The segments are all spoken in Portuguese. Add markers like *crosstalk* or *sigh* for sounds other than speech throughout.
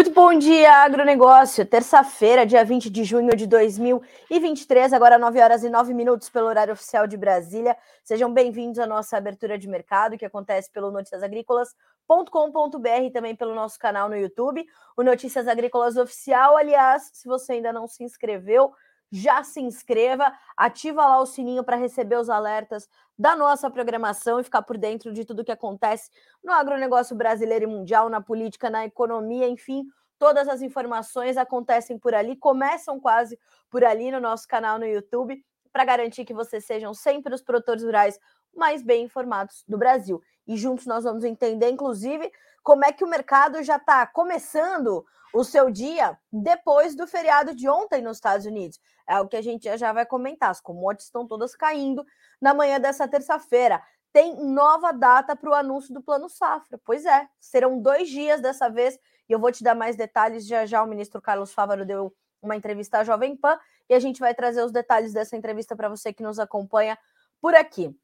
Muito bom dia, agronegócio. Terça-feira, dia 20 de junho de 2023, agora 9 horas e 9 minutos pelo horário oficial de Brasília. Sejam bem-vindos à nossa abertura de mercado, que acontece pelo noticiasagrícolas.com.br e também pelo nosso canal no YouTube, o Notícias Agrícolas Oficial. Aliás, se você ainda não se inscreveu, já se inscreva, ativa lá o sininho para receber os alertas da nossa programação e ficar por dentro de tudo que acontece no agronegócio brasileiro e mundial, na política, na economia, enfim, todas as informações acontecem por ali, começam quase por ali no nosso canal no YouTube, para garantir que vocês sejam sempre os produtores rurais mais bem informados do Brasil. E juntos nós vamos entender, inclusive, como é que o mercado já está começando o seu dia depois do feriado de ontem nos Estados Unidos. É o que a gente já vai comentar. As commodities estão todas caindo na manhã dessa terça-feira. Tem nova data para o anúncio do Plano Safra. Pois é, serão dois dias dessa vez, e eu vou te dar mais detalhes. Já já o ministro Carlos Fávaro deu uma entrevista à Jovem Pan, e a gente vai trazer os detalhes dessa entrevista para você que nos acompanha por aqui.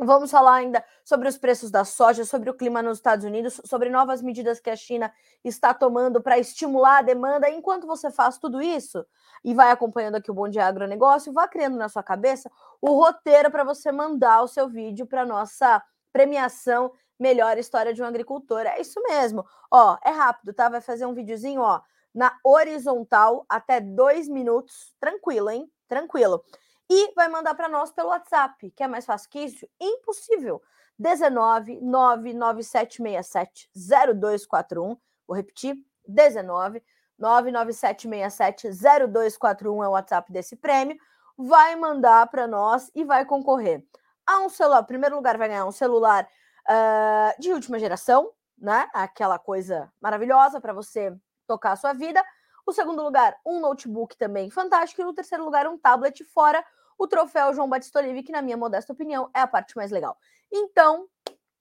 Vamos falar ainda sobre os preços da soja, sobre o clima nos Estados Unidos, sobre novas medidas que a China está tomando para estimular a demanda. Enquanto você faz tudo isso e vai acompanhando aqui o Bom Dia Agronegócio, vá criando na sua cabeça o roteiro para você mandar o seu vídeo para nossa premiação Melhor História de um Agricultor. É isso mesmo. Ó, é rápido, tá? Vai fazer um videozinho, ó, na horizontal até dois minutos. Tranquilo, hein? Tranquilo e vai mandar para nós pelo WhatsApp, que é mais fácil que isso? Impossível. 19 99767 0241. Vou repetir: 19 99767 0241 é o WhatsApp desse prêmio. Vai mandar para nós e vai concorrer a um celular. Em primeiro lugar, vai ganhar um celular uh, de última geração, né? Aquela coisa maravilhosa para você tocar a sua vida. O segundo lugar, um notebook também fantástico. E no terceiro lugar, um tablet fora o troféu João Batista Olive, que na minha modesta opinião é a parte mais legal. Então,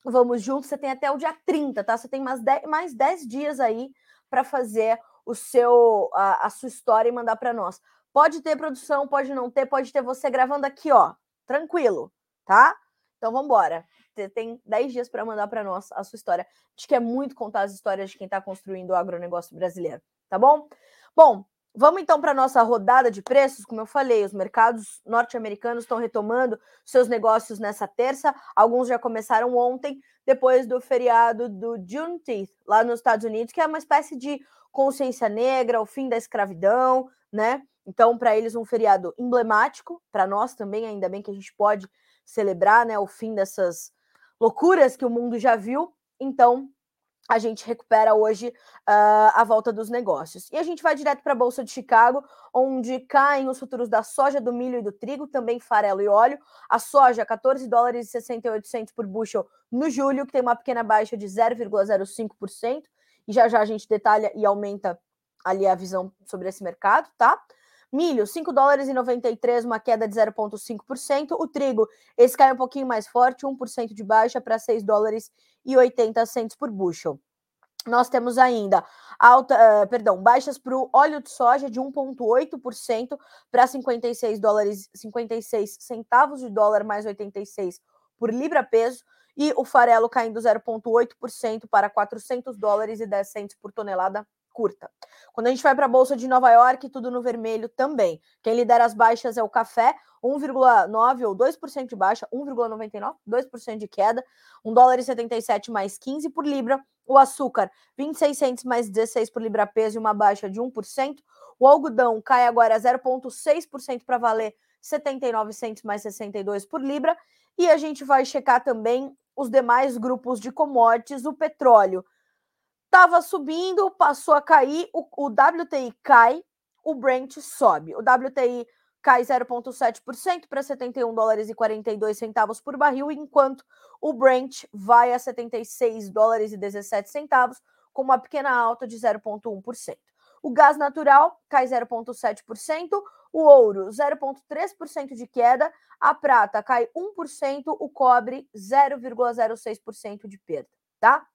vamos juntos, você tem até o dia 30, tá? Você tem mais 10, mais 10 dias aí para fazer o seu a, a sua história e mandar para nós. Pode ter produção, pode não ter, pode ter você gravando aqui, ó, tranquilo, tá? Então vamos embora. Você tem 10 dias para mandar para nós a sua história. Acho que é muito contar as histórias de quem está construindo o agronegócio brasileiro, tá bom? Bom, Vamos então para a nossa rodada de preços. Como eu falei, os mercados norte-americanos estão retomando seus negócios nessa terça. Alguns já começaram ontem, depois do feriado do Juneteenth, lá nos Estados Unidos, que é uma espécie de consciência negra, o fim da escravidão, né? Então, para eles, um feriado emblemático, para nós também, ainda bem que a gente pode celebrar né, o fim dessas loucuras que o mundo já viu. Então, a gente recupera hoje uh, a volta dos negócios. E a gente vai direto para a Bolsa de Chicago, onde caem os futuros da soja, do milho e do trigo, também farelo e óleo. A soja, 14 dólares e 68 por bushel no julho, que tem uma pequena baixa de 0,05%. E já já a gente detalha e aumenta ali a visão sobre esse mercado, tá? Milho, 5 dólares e 93, uma queda de 0,5%. O trigo, esse cai um pouquinho mais forte, 1% de baixa para 6 dólares e 80 centos por bushel. Nós temos ainda alta, uh, perdão, baixas para o óleo de soja de 1,8% para 56 dólares 56 centavos de dólar mais 86 por libra peso e o farelo caindo 0,8% para 400 dólares e 10 centos por tonelada curta. Quando a gente vai para a Bolsa de Nova York, tudo no vermelho também. Quem lidera as baixas é o café, 1,9 ou 2% de baixa, 1,99, 2% de queda, 1 dólar e 77 mais 15 por libra. O açúcar, 26 centos mais 16 por libra peso e uma baixa de 1%. O algodão cai agora 0,6% para valer 79 centos mais 62 por libra. E a gente vai checar também os demais grupos de commodities, o petróleo estava subindo, passou a cair, o, o WTI cai, o Brent sobe. O WTI cai 0,7% para 71 dólares e 42 centavos por barril, enquanto o Brent vai a 76 dólares e 17 centavos, com uma pequena alta de 0,1%. O gás natural cai 0,7%, o ouro 0,3% de queda, a prata cai 1%, o cobre 0,06% de perda, tá?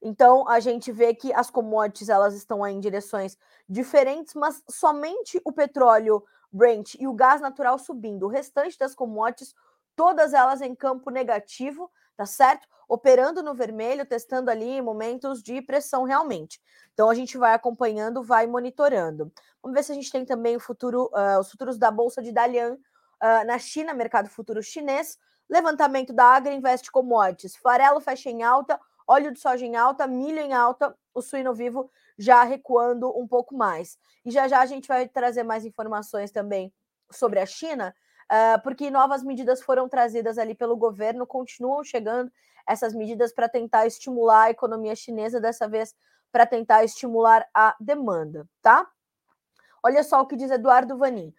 Então a gente vê que as commodities elas estão em direções diferentes, mas somente o petróleo Brent e o gás natural subindo. O restante das commodities, todas elas em campo negativo, tá certo? Operando no vermelho, testando ali momentos de pressão realmente. Então a gente vai acompanhando, vai monitorando. Vamos ver se a gente tem também o futuro, uh, os futuros da Bolsa de Dalian uh, na China, mercado futuro chinês. Levantamento da Agri Invest Commodities. Farelo fecha em alta, óleo de soja em alta, milho em alta, o suíno vivo já recuando um pouco mais. E já já a gente vai trazer mais informações também sobre a China, uh, porque novas medidas foram trazidas ali pelo governo, continuam chegando essas medidas para tentar estimular a economia chinesa, dessa vez para tentar estimular a demanda, tá? Olha só o que diz Eduardo Vanin.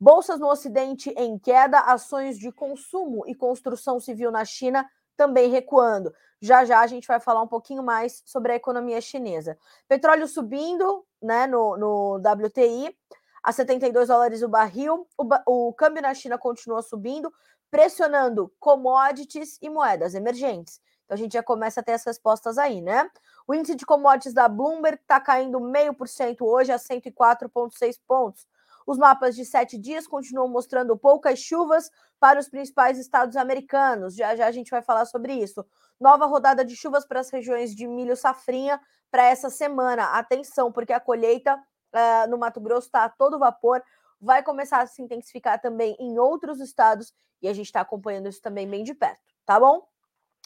Bolsas no Ocidente em queda, ações de consumo e construção civil na China também recuando. Já já a gente vai falar um pouquinho mais sobre a economia chinesa. Petróleo subindo né, no, no WTI a 72 dólares o barril. O, o câmbio na China continua subindo, pressionando commodities e moedas emergentes. Então a gente já começa a ter as respostas aí, né? O índice de commodities da Bloomberg está caindo meio por cento hoje a 104,6 pontos. Os mapas de sete dias continuam mostrando poucas chuvas para os principais estados americanos. Já já a gente vai falar sobre isso. Nova rodada de chuvas para as regiões de milho safrinha para essa semana. Atenção, porque a colheita uh, no Mato Grosso está a todo vapor. Vai começar a se intensificar também em outros estados e a gente está acompanhando isso também bem de perto, tá bom?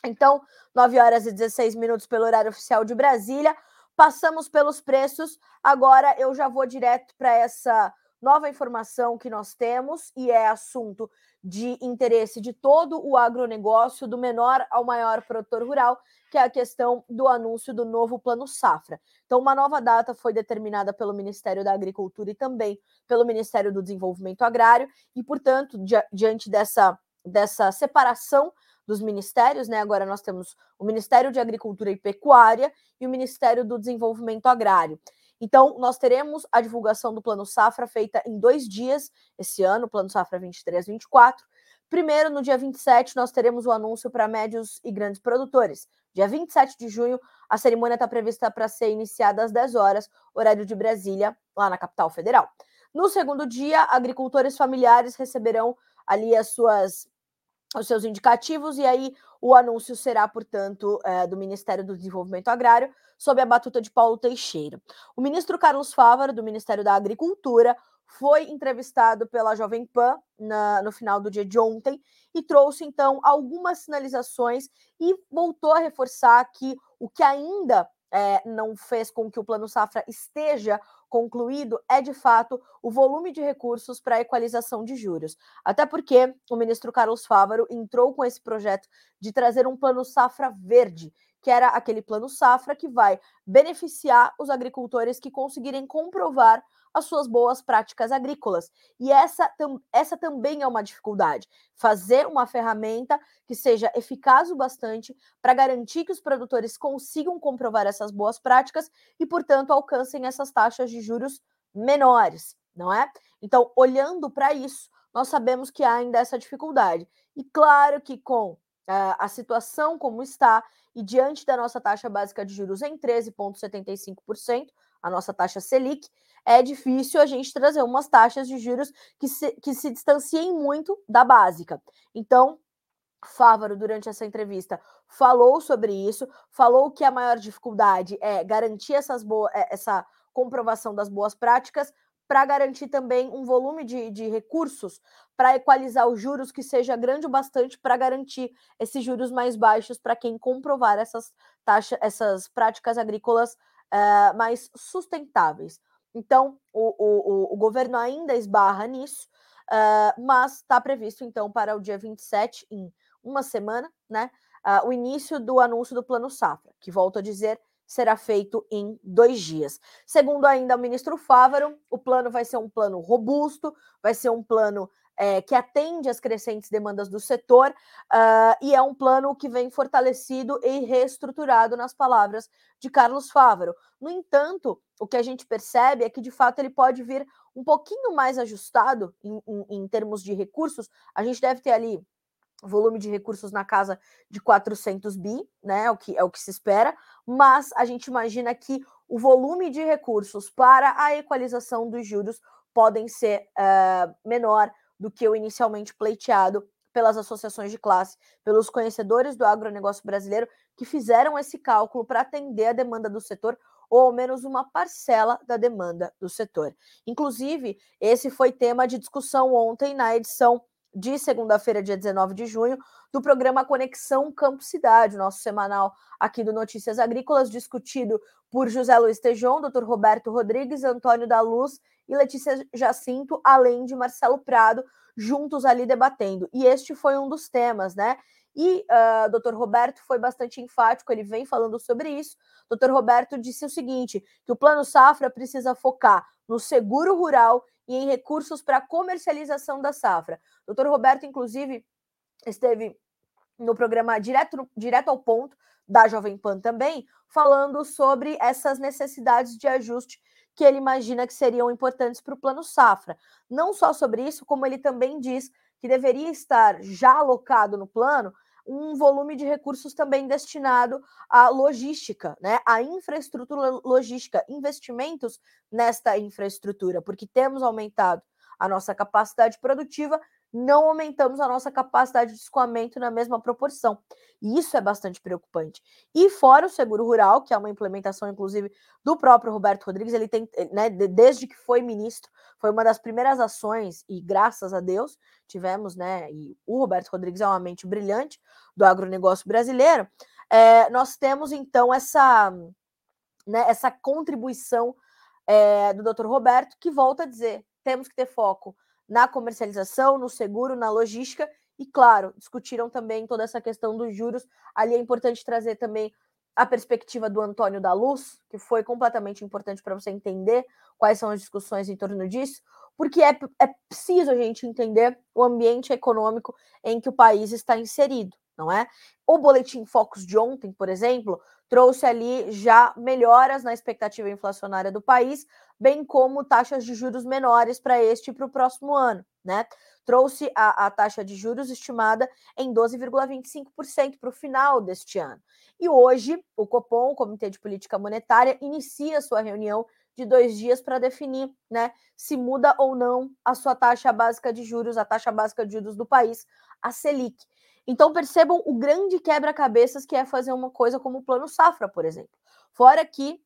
Então, 9 horas e 16 minutos pelo horário oficial de Brasília. Passamos pelos preços. Agora eu já vou direto para essa nova informação que nós temos e é assunto de interesse de todo o agronegócio, do menor ao maior produtor rural, que é a questão do anúncio do novo Plano Safra. Então, uma nova data foi determinada pelo Ministério da Agricultura e também pelo Ministério do Desenvolvimento Agrário, e, portanto, di diante dessa, dessa separação dos ministérios, né? Agora nós temos o Ministério de Agricultura e Pecuária e o Ministério do Desenvolvimento Agrário. Então, nós teremos a divulgação do Plano Safra feita em dois dias esse ano, Plano Safra 23-24. Primeiro, no dia 27, nós teremos o anúncio para médios e grandes produtores. Dia 27 de junho, a cerimônia está prevista para ser iniciada às 10 horas, horário de Brasília, lá na capital federal. No segundo dia, agricultores familiares receberão ali as suas os seus indicativos, e aí o anúncio será, portanto, é, do Ministério do Desenvolvimento Agrário, sob a batuta de Paulo Teixeira. O ministro Carlos Fávaro, do Ministério da Agricultura, foi entrevistado pela Jovem Pan na, no final do dia de ontem e trouxe, então, algumas sinalizações e voltou a reforçar que o que ainda é, não fez com que o Plano Safra esteja concluído é, de fato, o volume de recursos para a equalização de juros. Até porque o ministro Carlos Fávaro entrou com esse projeto de trazer um Plano Safra verde, que era aquele Plano Safra que vai beneficiar os agricultores que conseguirem comprovar as suas boas práticas agrícolas. E essa, essa também é uma dificuldade. Fazer uma ferramenta que seja eficaz o bastante para garantir que os produtores consigam comprovar essas boas práticas e, portanto, alcancem essas taxas de juros menores, não é? Então, olhando para isso, nós sabemos que há ainda essa dificuldade. E claro que com a situação como está e diante da nossa taxa básica de juros em 13,75%, a nossa taxa Selic, é difícil a gente trazer umas taxas de juros que se, que se distanciem muito da básica. Então, Fávaro, durante essa entrevista, falou sobre isso, falou que a maior dificuldade é garantir essas boas, é, essa comprovação das boas práticas, para garantir também um volume de, de recursos para equalizar os juros que seja grande o bastante para garantir esses juros mais baixos para quem comprovar essas taxas, essas práticas agrícolas uh, mais sustentáveis. Então, o, o, o, governo ainda esbarra nisso, uh, mas está previsto, então, para o dia 27, em uma semana, né, uh, o início do anúncio do Plano Safra, que, volto a dizer, será feito em dois dias. Segundo ainda o ministro Fávaro, o plano vai ser um plano robusto, vai ser um plano é, que atende às crescentes demandas do setor uh, e é um plano que vem fortalecido e reestruturado nas palavras de Carlos Fávaro. No entanto, o que a gente percebe é que de fato ele pode vir um pouquinho mais ajustado em, em, em termos de recursos. A gente deve ter ali volume de recursos na casa de 400 bi, né? É o que é o que se espera, mas a gente imagina que o volume de recursos para a equalização dos juros podem ser uh, menor do que o inicialmente pleiteado pelas associações de classe, pelos conhecedores do agronegócio brasileiro que fizeram esse cálculo para atender a demanda do setor ou ao menos uma parcela da demanda do setor. Inclusive, esse foi tema de discussão ontem na edição de segunda-feira, dia 19 de junho, do programa Conexão Campo Cidade, nosso semanal aqui do Notícias Agrícolas, discutido por José Luiz Tejon, Dr. Roberto Rodrigues, Antônio da Luz e Letícia Jacinto, além de Marcelo Prado, juntos ali debatendo. E este foi um dos temas, né? E uh, ah, Dr. Roberto foi bastante enfático, ele vem falando sobre isso. Dr. Roberto disse o seguinte: que o Plano Safra precisa focar no seguro rural e em recursos para comercialização da safra. Dr. Roberto, inclusive, esteve no programa direto, direto ao ponto da Jovem Pan também, falando sobre essas necessidades de ajuste que ele imagina que seriam importantes para o Plano Safra. Não só sobre isso, como ele também diz que deveria estar já alocado no plano um volume de recursos também destinado à logística, né, à infraestrutura logística, investimentos nesta infraestrutura, porque temos aumentado a nossa capacidade produtiva, não aumentamos a nossa capacidade de escoamento na mesma proporção. E isso é bastante preocupante. E fora o seguro rural, que é uma implementação, inclusive, do próprio Roberto Rodrigues, ele tem, né, desde que foi ministro, foi uma das primeiras ações, e graças a Deus tivemos, né? E o Roberto Rodrigues é uma mente brilhante do agronegócio brasileiro. É, nós temos então essa, né, essa contribuição é, do Dr. Roberto, que volta a dizer: temos que ter foco na comercialização, no seguro, na logística e, claro, discutiram também toda essa questão dos juros. Ali é importante trazer também a perspectiva do Antônio da Luz, que foi completamente importante para você entender quais são as discussões em torno disso, porque é, é preciso a gente entender o ambiente econômico em que o país está inserido, não é? O Boletim Focus de ontem, por exemplo, trouxe ali já melhoras na expectativa inflacionária do país, bem como taxas de juros menores para este e para o próximo ano, né? Trouxe a, a taxa de juros estimada em 12,25% para o final deste ano. E hoje, o Copom, o Comitê de Política Monetária, inicia sua reunião de dois dias para definir né, se muda ou não a sua taxa básica de juros, a taxa básica de juros do país, a Selic. Então percebam o grande quebra-cabeças que é fazer uma coisa como o Plano Safra, por exemplo. Fora que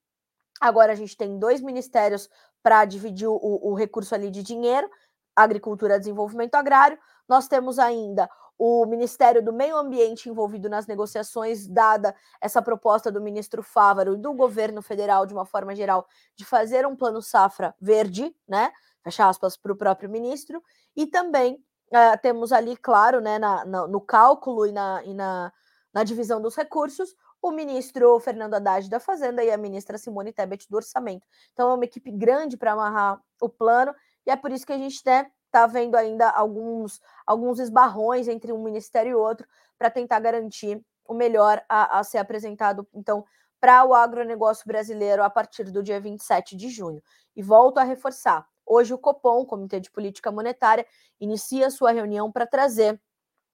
agora a gente tem dois ministérios para dividir o, o recurso ali de dinheiro, Agricultura e Desenvolvimento Agrário. Nós temos ainda o Ministério do Meio Ambiente envolvido nas negociações, dada essa proposta do ministro Fávaro e do governo federal, de uma forma geral, de fazer um plano safra verde, né? Fecha aspas para o próprio ministro, e também uh, temos ali, claro, né, na, na, no cálculo e, na, e na, na divisão dos recursos, o ministro Fernando Haddad da Fazenda e a ministra Simone Tebet do Orçamento. Então é uma equipe grande para amarrar o plano, e é por isso que a gente está né, vendo ainda alguns, alguns esbarrões entre um ministério e outro para tentar garantir o melhor a, a ser apresentado, então, para o agronegócio brasileiro a partir do dia 27 de junho. E volto a reforçar: Hoje, o Copom, Comitê de Política Monetária, inicia sua reunião para trazer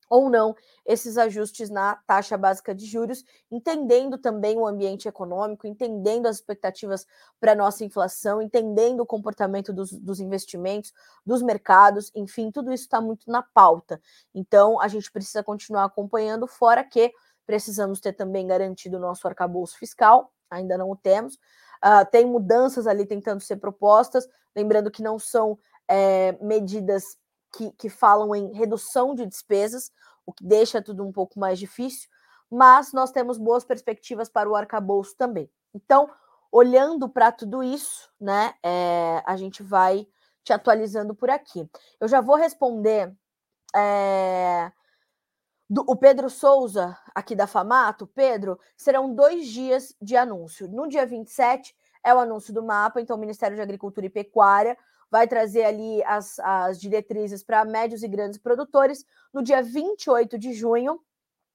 ou não esses ajustes na taxa básica de juros, entendendo também o ambiente econômico, entendendo as expectativas para a nossa inflação, entendendo o comportamento dos, dos, investimentos, dos mercados, enfim, tudo isso está muito na pauta. Então, a gente precisa continuar acompanhando, fora que precisamos ter também garantido o nosso arcabouço fiscal, ainda não o temos, Uh, tem mudanças ali tentando ser propostas, lembrando que não são é, medidas que, que falam em redução de despesas, o que deixa tudo um pouco mais difícil, mas nós temos boas perspectivas para o arcabouço também. Então, olhando para tudo isso, né, é, a gente vai te atualizando por aqui. Eu já vou responder é, do, o Pedro Souza, aqui da Famato, Pedro, serão dois dias de anúncio. No dia 27 é o anúncio do mapa, então o Ministério de Agricultura e Pecuária vai trazer ali as, as diretrizes para médios e grandes produtores. No dia 28 de junho,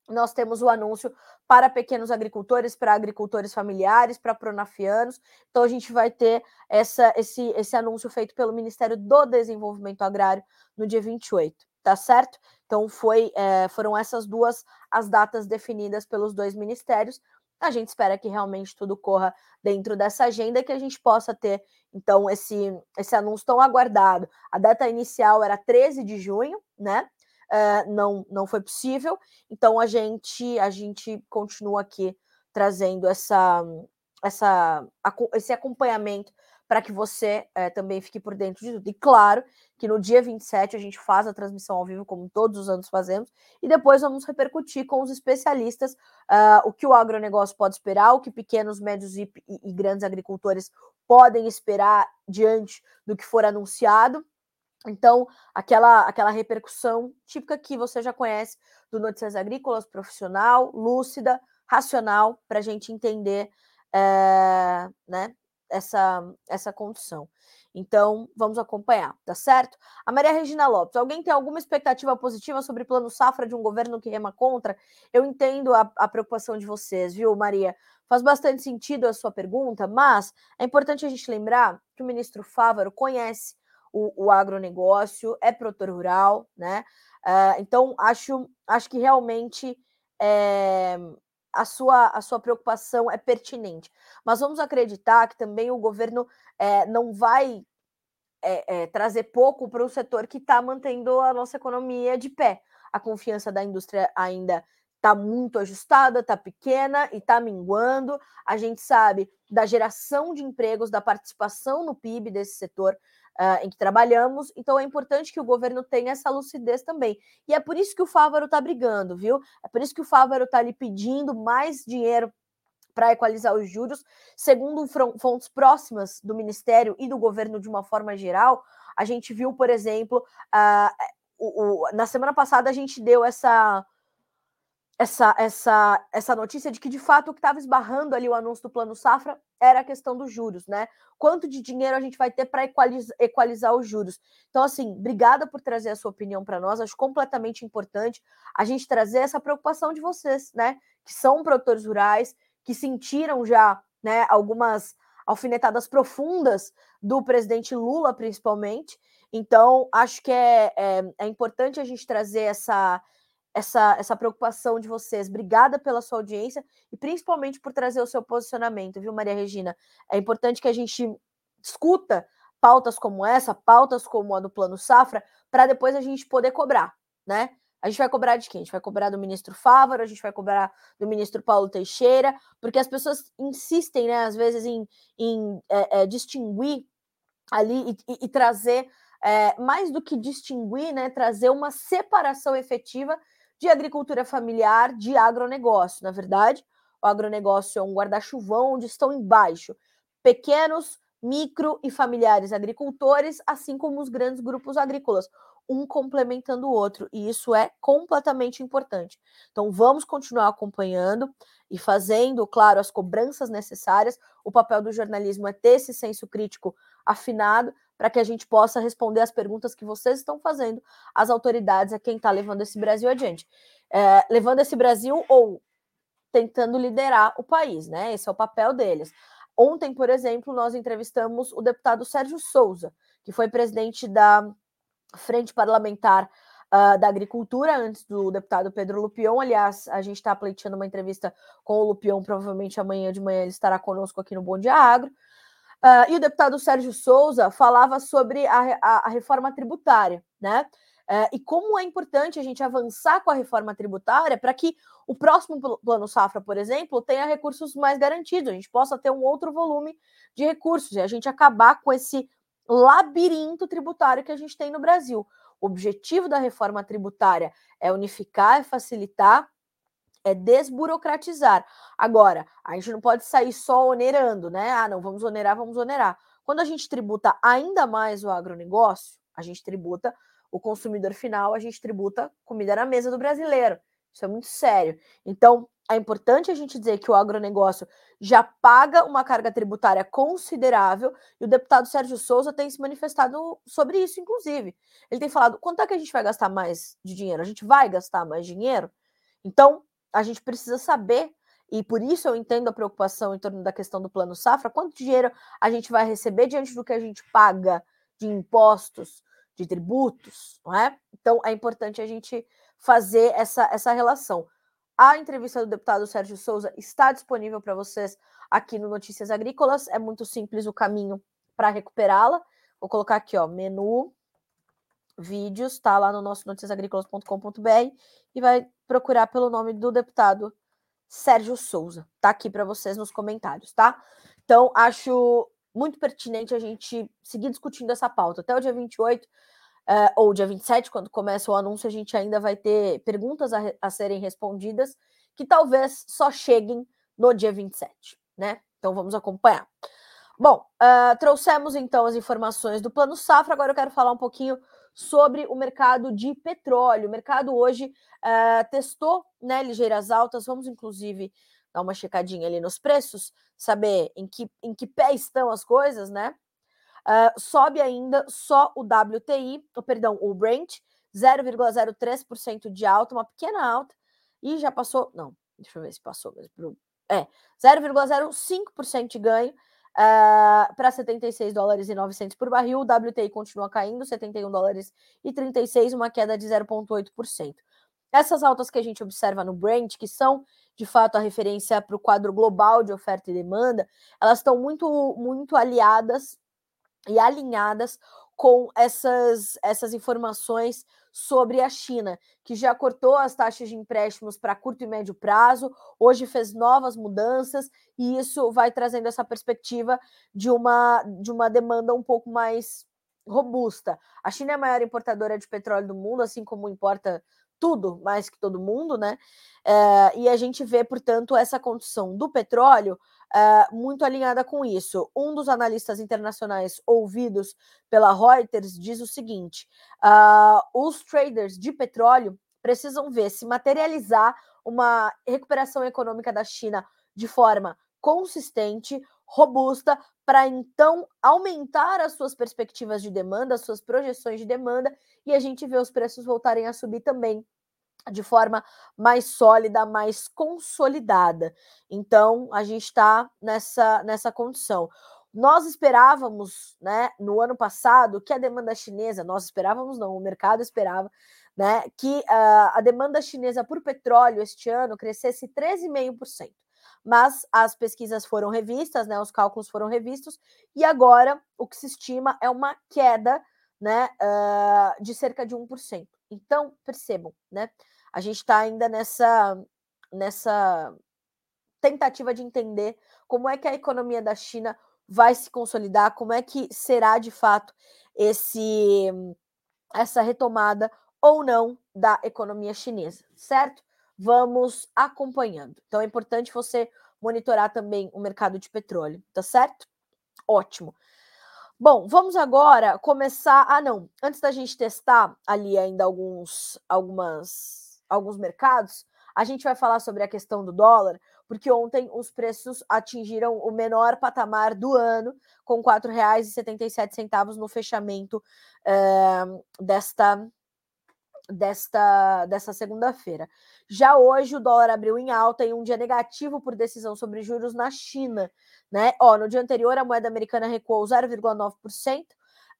nós temos o anúncio para pequenos agricultores, para agricultores familiares, para pronafianos. Então, a gente vai ter essa, esse, esse anúncio feito pelo Ministério do Desenvolvimento Agrário no dia 28, tá certo? Então, foi, é, foram essas duas as datas definidas pelos dois ministérios. A gente espera que realmente tudo corra dentro dessa agenda que a gente possa ter, então, esse, esse anúncio tão aguardado. A data inicial era 13 de junho, né? é, não, não foi possível. Então a gente a gente continua aqui trazendo essa, essa, esse acompanhamento para que você é, também fique por dentro de tudo. E claro que no dia 27 a gente faz a transmissão ao vivo, como todos os anos fazemos, e depois vamos repercutir com os especialistas uh, o que o agronegócio pode esperar, o que pequenos, médios e, e, grandes agricultores podem esperar diante do que for anunciado. Então, aquela, aquela repercussão típica que você já conhece do Notícias Agrícolas, profissional, lúcida, racional, para a gente entender é, né, essa, essa condição. Então, vamos acompanhar, tá certo? A Maria Regina Lopes, alguém tem alguma expectativa positiva sobre o plano safra de um governo que rema contra? Eu entendo a, a preocupação de vocês, viu, Maria? Faz bastante sentido a sua pergunta, mas é importante a gente lembrar que o ministro Fávaro conhece o, o agronegócio, é produtor rural, né? Uh, então, acho, acho que realmente é, a sua, a sua preocupação é pertinente. Mas vamos acreditar que também o governo é, não vai é, é, trazer pouco para o setor que está mantendo a nossa economia de pé. A confiança da indústria ainda está muito ajustada, está pequena e está minguando. A gente sabe da geração de empregos, da participação no PIB desse setor uh, em que trabalhamos. Então é importante que o governo tenha essa lucidez também. E é por isso que o Fávaro está brigando, viu? É por isso que o Fávaro está lhe pedindo mais dinheiro para equalizar os juros. Segundo fontes próximas do Ministério e do governo de uma forma geral, a gente viu, por exemplo, uh, o, o, na semana passada a gente deu essa essa, essa, essa notícia de que, de fato, o que estava esbarrando ali o anúncio do Plano Safra era a questão dos juros, né? Quanto de dinheiro a gente vai ter para equalizar, equalizar os juros? Então, assim, obrigada por trazer a sua opinião para nós. Acho completamente importante a gente trazer essa preocupação de vocês, né? Que são produtores rurais, que sentiram já né, algumas alfinetadas profundas do presidente Lula, principalmente. Então, acho que é, é, é importante a gente trazer essa essa, essa preocupação de vocês. Obrigada pela sua audiência e principalmente por trazer o seu posicionamento, viu, Maria Regina? É importante que a gente discuta pautas como essa, pautas como a do Plano Safra, para depois a gente poder cobrar, né? A gente vai cobrar de quem? A gente vai cobrar do ministro Fávaro, a gente vai cobrar do ministro Paulo Teixeira, porque as pessoas insistem, né, às vezes, em, em é, é, distinguir ali e, e, e trazer, é, mais do que distinguir, né, trazer uma separação efetiva de agricultura familiar, de agronegócio. Na verdade, o agronegócio é um guarda-chuvão onde estão embaixo pequenos, micro e familiares agricultores, assim como os grandes grupos agrícolas, um complementando o outro, e isso é completamente importante. Então, vamos continuar acompanhando e fazendo, claro, as cobranças necessárias. O papel do jornalismo é ter esse senso crítico afinado para que a gente possa responder as perguntas que vocês estão fazendo às autoridades, a quem está levando esse Brasil adiante. É, levando esse Brasil ou tentando liderar o país, né? Esse é o papel deles. Ontem, por exemplo, nós entrevistamos o deputado Sérgio Souza, que foi presidente da Frente Parlamentar uh, da Agricultura, antes do deputado Pedro Lupion. Aliás, a gente está pleiteando uma entrevista com o Lupion, provavelmente amanhã de manhã ele estará conosco aqui no Bom Dia Agro. Uh, e o deputado Sérgio Souza falava sobre a, a, a reforma tributária, né? Uh, e como é importante a gente avançar com a reforma tributária para que o próximo plano safra, por exemplo, tenha recursos mais garantidos, a gente possa ter um outro volume de recursos e a gente acabar com esse labirinto tributário que a gente tem no Brasil. O objetivo da reforma tributária é unificar e facilitar é desburocratizar. Agora, a gente não pode sair só onerando, né? Ah, não, vamos onerar, vamos onerar. Quando a gente tributa ainda mais o agronegócio, a gente tributa o consumidor final, a gente tributa comida na mesa do brasileiro. Isso é muito sério. Então, é importante a gente dizer que o agronegócio já paga uma carga tributária considerável e o deputado Sérgio Souza tem se manifestado sobre isso, inclusive. Ele tem falado: quanto é que a gente vai gastar mais de dinheiro? A gente vai gastar mais dinheiro? Então, a gente precisa saber, e por isso eu entendo a preocupação em torno da questão do plano safra, quanto dinheiro a gente vai receber diante do que a gente paga de impostos, de tributos, não é? Então é importante a gente fazer essa, essa relação. A entrevista do deputado Sérgio Souza está disponível para vocês aqui no Notícias Agrícolas. É muito simples o caminho para recuperá-la. Vou colocar aqui, ó, menu, vídeos, tá lá no nosso noticiasagricolas.com.br e vai procurar pelo nome do deputado Sérgio Souza. Tá aqui para vocês nos comentários, tá? Então, acho muito pertinente a gente seguir discutindo essa pauta. Até o dia 28, uh, eh, ou dia 27, quando começa o anúncio, a gente ainda vai ter perguntas a, a serem respondidas, que talvez só cheguem no dia 27, né? Então, vamos acompanhar. Bom, uh, trouxemos então as informações do Plano Safra. Agora eu quero falar um pouquinho sobre o mercado de petróleo. O mercado hoje uh, testou né, ligeiras altas. Vamos, inclusive, dar uma checadinha ali nos preços, saber em que, em que pé estão as coisas, né? Uh, sobe ainda só o WTI, oh, perdão, o Brent, 0,03% de alta, uma pequena alta, e já passou, não, deixa eu ver se passou mesmo, é, 0,05% de ganho, Uh, para 76 dólares e 900 por barril, o WTI continua caindo, 71 dólares e 36, uma queda de 0,8%. Essas altas que a gente observa no Brent, que são de fato a referência para o quadro global de oferta e demanda, elas estão muito, muito aliadas e alinhadas com essas, essas informações sobre a China, que já cortou as taxas de empréstimos para curto e médio prazo, hoje fez novas mudanças, e isso vai trazendo essa perspectiva de uma, de uma demanda um pouco mais robusta. A China é a maior importadora de petróleo do mundo, assim como importa tudo mais que todo mundo, né? É, e a gente vê, portanto, essa condição do petróleo é, muito alinhada com isso. Um dos analistas internacionais ouvidos pela Reuters diz o seguinte: uh, os traders de petróleo precisam ver se materializar uma recuperação econômica da China de forma consistente, robusta, para então aumentar as suas perspectivas de demanda, as suas projeções de demanda, e a gente vê os preços voltarem a subir também de forma mais sólida, mais consolidada. Então, a gente está nessa, nessa condição. Nós esperávamos, né, no ano passado, que a demanda chinesa, nós esperávamos não, o mercado esperava, né, que uh, a demanda chinesa por petróleo este ano crescesse 13,5%. Mas as pesquisas foram revistas, né, os cálculos foram revistos, e agora o que se estima é uma queda né, uh, de cerca de 1%. Então, percebam, né? A gente está ainda nessa, nessa tentativa de entender como é que a economia da China vai se consolidar, como é que será de fato esse essa retomada ou não da economia chinesa, certo? Vamos acompanhando. Então é importante você monitorar também o mercado de petróleo, tá certo? Ótimo. Bom, vamos agora começar. Ah, não. Antes da gente testar ali ainda alguns, algumas, alguns mercados, a gente vai falar sobre a questão do dólar, porque ontem os preços atingiram o menor patamar do ano, com R$ 4,77 no fechamento é, desta, desta, desta segunda-feira. Já hoje o dólar abriu em alta em um dia negativo por decisão sobre juros na China. Né? Ó, no dia anterior, a moeda americana recuou 0,9%. Uh,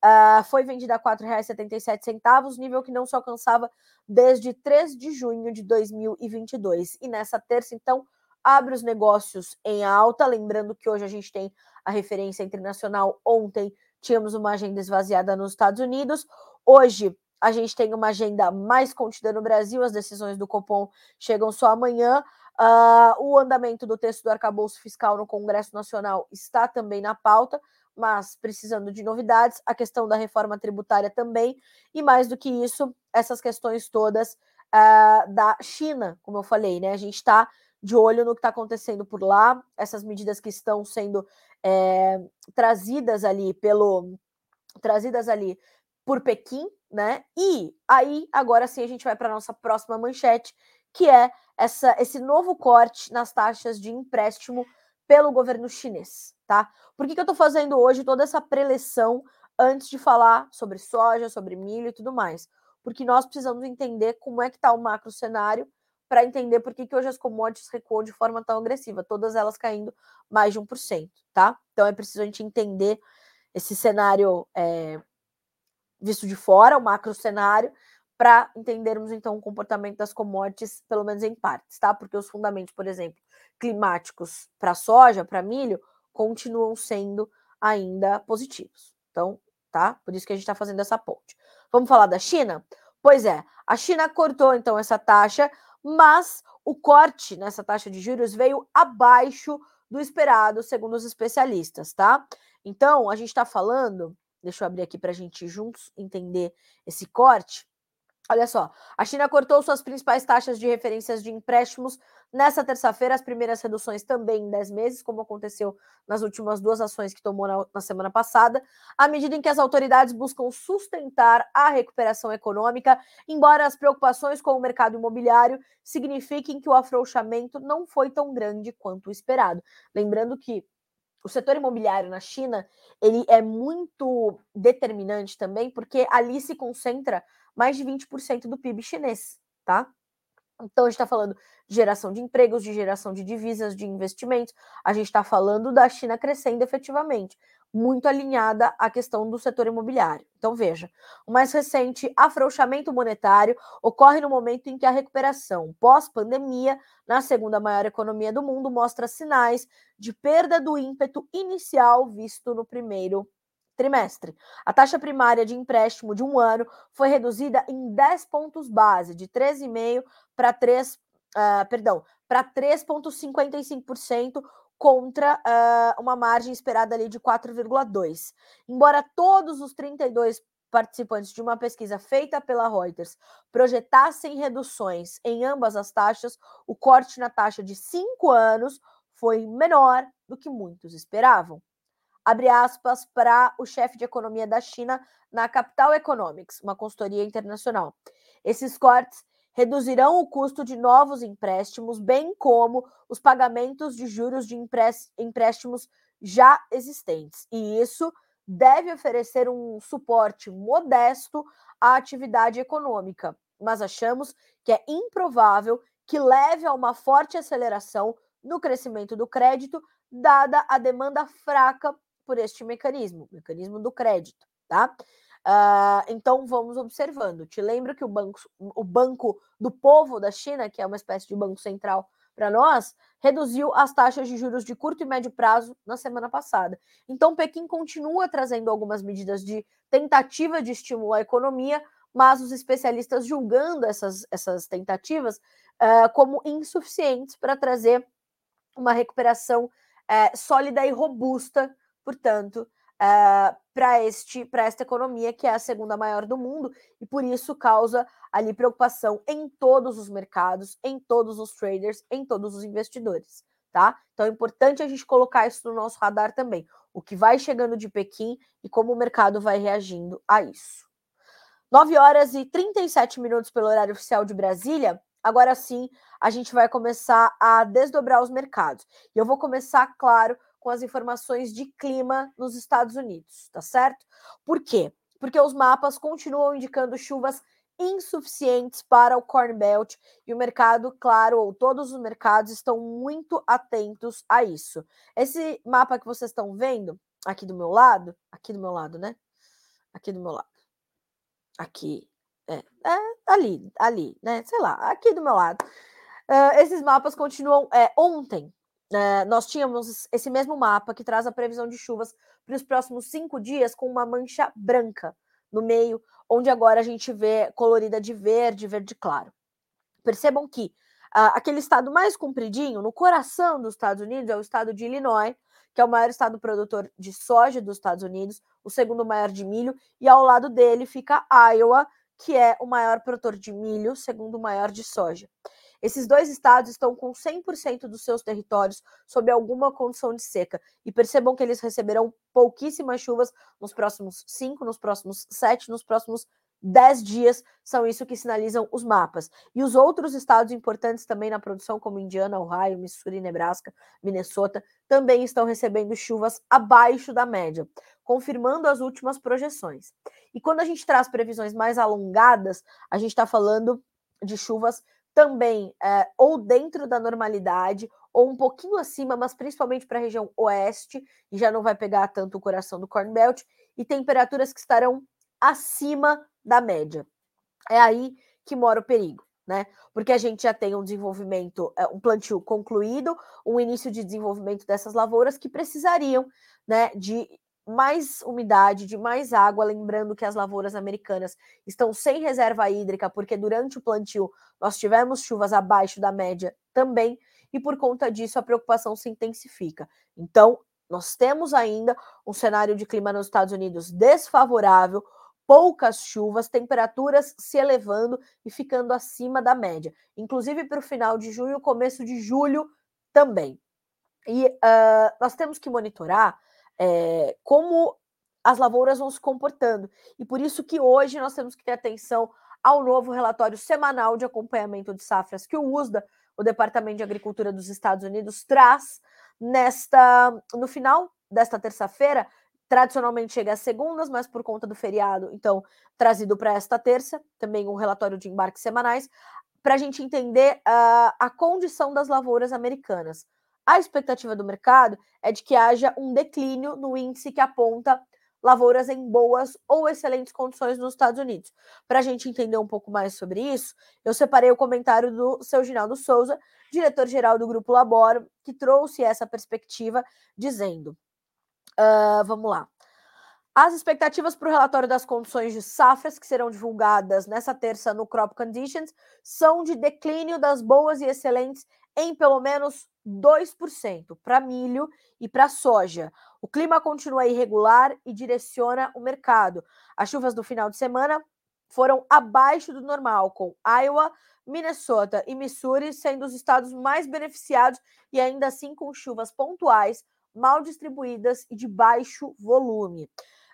ah, foi vendida a R$ 4,77, nível que não se alcançava desde 3 de junho de 2022. E nessa terça, então, abre os negócios em alta. Lembrando que hoje a gente tem a referência internacional. Ontem tínhamos uma agenda esvaziada nos Estados Unidos. Hoje a gente tem uma agenda mais contida no Brasil, as decisões do Copom chegam só amanhã. Uh, o andamento do texto do arcabouço fiscal no Congresso Nacional está também na pauta, mas precisando de novidades. A questão da reforma tributária também, e mais do que isso, essas questões todas uh, da China, como eu falei, né? A gente está de olho no que está acontecendo por lá, essas medidas que estão sendo é, trazidas ali pelo trazidas ali por Pequim, né? E aí, agora sim, a gente vai para a nossa próxima manchete, que é essa, esse novo corte nas taxas de empréstimo pelo governo chinês, tá? Por que, que eu estou fazendo hoje toda essa preleção antes de falar sobre soja, sobre milho e tudo mais? Porque nós precisamos entender como é que está o macro cenário para entender por que, que hoje as commodities recuam de forma tão agressiva, todas elas caindo mais de 1%, tá? Então é preciso a gente entender esse cenário é, visto de fora, o macro cenário, para entendermos então o comportamento das commodities, pelo menos em partes, tá? Porque os fundamentos, por exemplo, climáticos para soja, para milho, continuam sendo ainda positivos. Então, tá? Por isso que a gente está fazendo essa ponte. Vamos falar da China? Pois é, a China cortou então essa taxa, mas o corte nessa taxa de juros veio abaixo do esperado, segundo os especialistas, tá? Então, a gente está falando, deixa eu abrir aqui para a gente juntos entender esse corte. Olha só, a China cortou suas principais taxas de referências de empréstimos nessa terça-feira, as primeiras reduções também em 10 meses, como aconteceu nas últimas duas ações que tomou na, na, semana passada, à medida em que as autoridades buscam sustentar a recuperação econômica, embora as preocupações com o mercado imobiliário signifiquem que o afrouxamento não foi tão grande quanto o esperado. Lembrando que o setor imobiliário na China ele é muito determinante também, porque ali se concentra mais de 20% do PIB chinês, tá? Então, a gente está falando de geração de empregos, de geração de divisas, de investimentos. A gente está falando da China crescendo efetivamente, muito alinhada à questão do setor imobiliário. Então, veja, o mais recente afrouxamento monetário ocorre no momento em que a recuperação pós-pandemia, na segunda maior economia do mundo, mostra sinais de perda do ímpeto inicial visto no primeiro trimestre. A taxa primária de empréstimo de um ano foi reduzida em 10 pontos base, de 13,5 para 3, uh, perdão, para 3,55% contra uh, uma margem esperada ali de 4,2. Embora todos os 32 participantes de uma pesquisa feita pela Reuters projetassem reduções em ambas as taxas, o corte na taxa de 5 anos foi menor do que muitos esperavam abre aspas, para o chefe de economia da China na Capital Economics, uma consultoria internacional. Esses cortes reduzirão o custo de novos empréstimos, bem como os pagamentos de juros de empréstimos já existentes. E isso deve oferecer um suporte modesto à atividade econômica, mas achamos que é improvável que leve a uma forte aceleração no crescimento do crédito, dada a demanda fraca por este mecanismo, mecanismo do crédito, tá? Uh, então vamos observando. Te lembro que o banco, o banco do povo da China, que é uma espécie de banco central para nós, reduziu as taxas de juros de curto e médio prazo na semana passada. Então Pequim continua trazendo algumas medidas de tentativa de estímulo à economia, mas os especialistas julgando essas, essas tentativas uh, como insuficientes para trazer uma recuperação uh, sólida e robusta portanto, uh, para este para esta economia que é a segunda maior do mundo e por isso causa ali preocupação em todos os mercados, em todos os traders, em todos os investidores, tá? Então é importante a gente colocar isso no nosso radar também, o que vai chegando de Pequim e como o mercado vai reagindo a isso. 9 horas e 37 minutos pelo horário oficial de Brasília. Agora sim, a gente vai começar a desdobrar os mercados. E eu vou começar, claro, com as informações de clima nos Estados Unidos, tá certo? Por quê? Porque os mapas continuam indicando chuvas insuficientes para o Corn Belt e o mercado, claro, ou todos os mercados estão muito atentos a isso. Esse mapa que vocês estão vendo aqui do meu lado, aqui do meu lado, né? Aqui do meu lado. Aqui, é, é ali, ali, né? Sei lá, aqui do meu lado. Uh, esses mapas continuam. É, ontem, é, nós tínhamos esse mesmo mapa que traz a previsão de chuvas para os próximos cinco dias com uma mancha branca no meio, onde agora a gente vê colorida de verde, verde claro. Percebam que uh, aquele estado mais compridinho, no coração dos Estados Unidos, é o estado de Illinois, que é o maior estado produtor de soja dos Estados Unidos, o segundo maior de milho, e ao lado dele fica Iowa, que é o maior produtor de milho, segundo maior de soja. Esses dois estados estão com 100% dos seus territórios sob alguma condição de seca. E percebam que eles receberão pouquíssimas chuvas nos próximos 5, nos próximos 7, nos próximos 10 dias. São isso que sinalizam os mapas. E os outros estados importantes também na produção, como Indiana, Ohio, Missouri, Nebraska, Minnesota, também estão recebendo chuvas abaixo da média, confirmando as últimas projeções. E quando a gente traz previsões mais alongadas, a gente está falando de chuvas também é, ou dentro da normalidade, ou um pouquinho acima, mas principalmente para a região oeste, e já não vai pegar tanto o coração do Corn Belt, e temperaturas que estarão acima da média. É aí que mora o perigo, né? Porque a gente já tem um desenvolvimento, é, um plantio concluído, um início de desenvolvimento dessas lavouras que precisariam, né, de mais umidade, de mais água, lembrando que as lavouras americanas estão sem reserva hídrica, porque durante o plantio nós tivemos chuvas abaixo da média também, e por conta disso a preocupação se intensifica. Então, nós temos ainda um cenário de clima nos Estados Unidos desfavorável, poucas chuvas, temperaturas se elevando e ficando acima da média, inclusive para o final de junho, começo de julho também. E uh, nós temos que monitorar é, como as lavouras vão se comportando. E por isso que hoje nós temos que ter atenção ao novo relatório semanal de acompanhamento de safras que o USDA, o Departamento de Agricultura dos Estados Unidos, traz nesta no final desta terça-feira. Tradicionalmente chega às segundas, mas por conta do feriado, então trazido para esta terça, também um relatório de embarques semanais, para a gente entender uh, a condição das lavouras americanas. A expectativa do mercado é de que haja um declínio no índice que aponta lavouras em boas ou excelentes condições nos Estados Unidos. Para a gente entender um pouco mais sobre isso, eu separei o comentário do seu Ginaldo Souza, diretor-geral do Grupo Laboro, que trouxe essa perspectiva, dizendo: uh, vamos lá. As expectativas para o relatório das condições de safras, que serão divulgadas nessa terça no Crop Conditions, são de declínio das boas e excelentes em pelo menos 2% para milho e para soja. O clima continua irregular e direciona o mercado. As chuvas do final de semana foram abaixo do normal, com Iowa, Minnesota e Missouri sendo os estados mais beneficiados e ainda assim com chuvas pontuais, mal distribuídas e de baixo volume.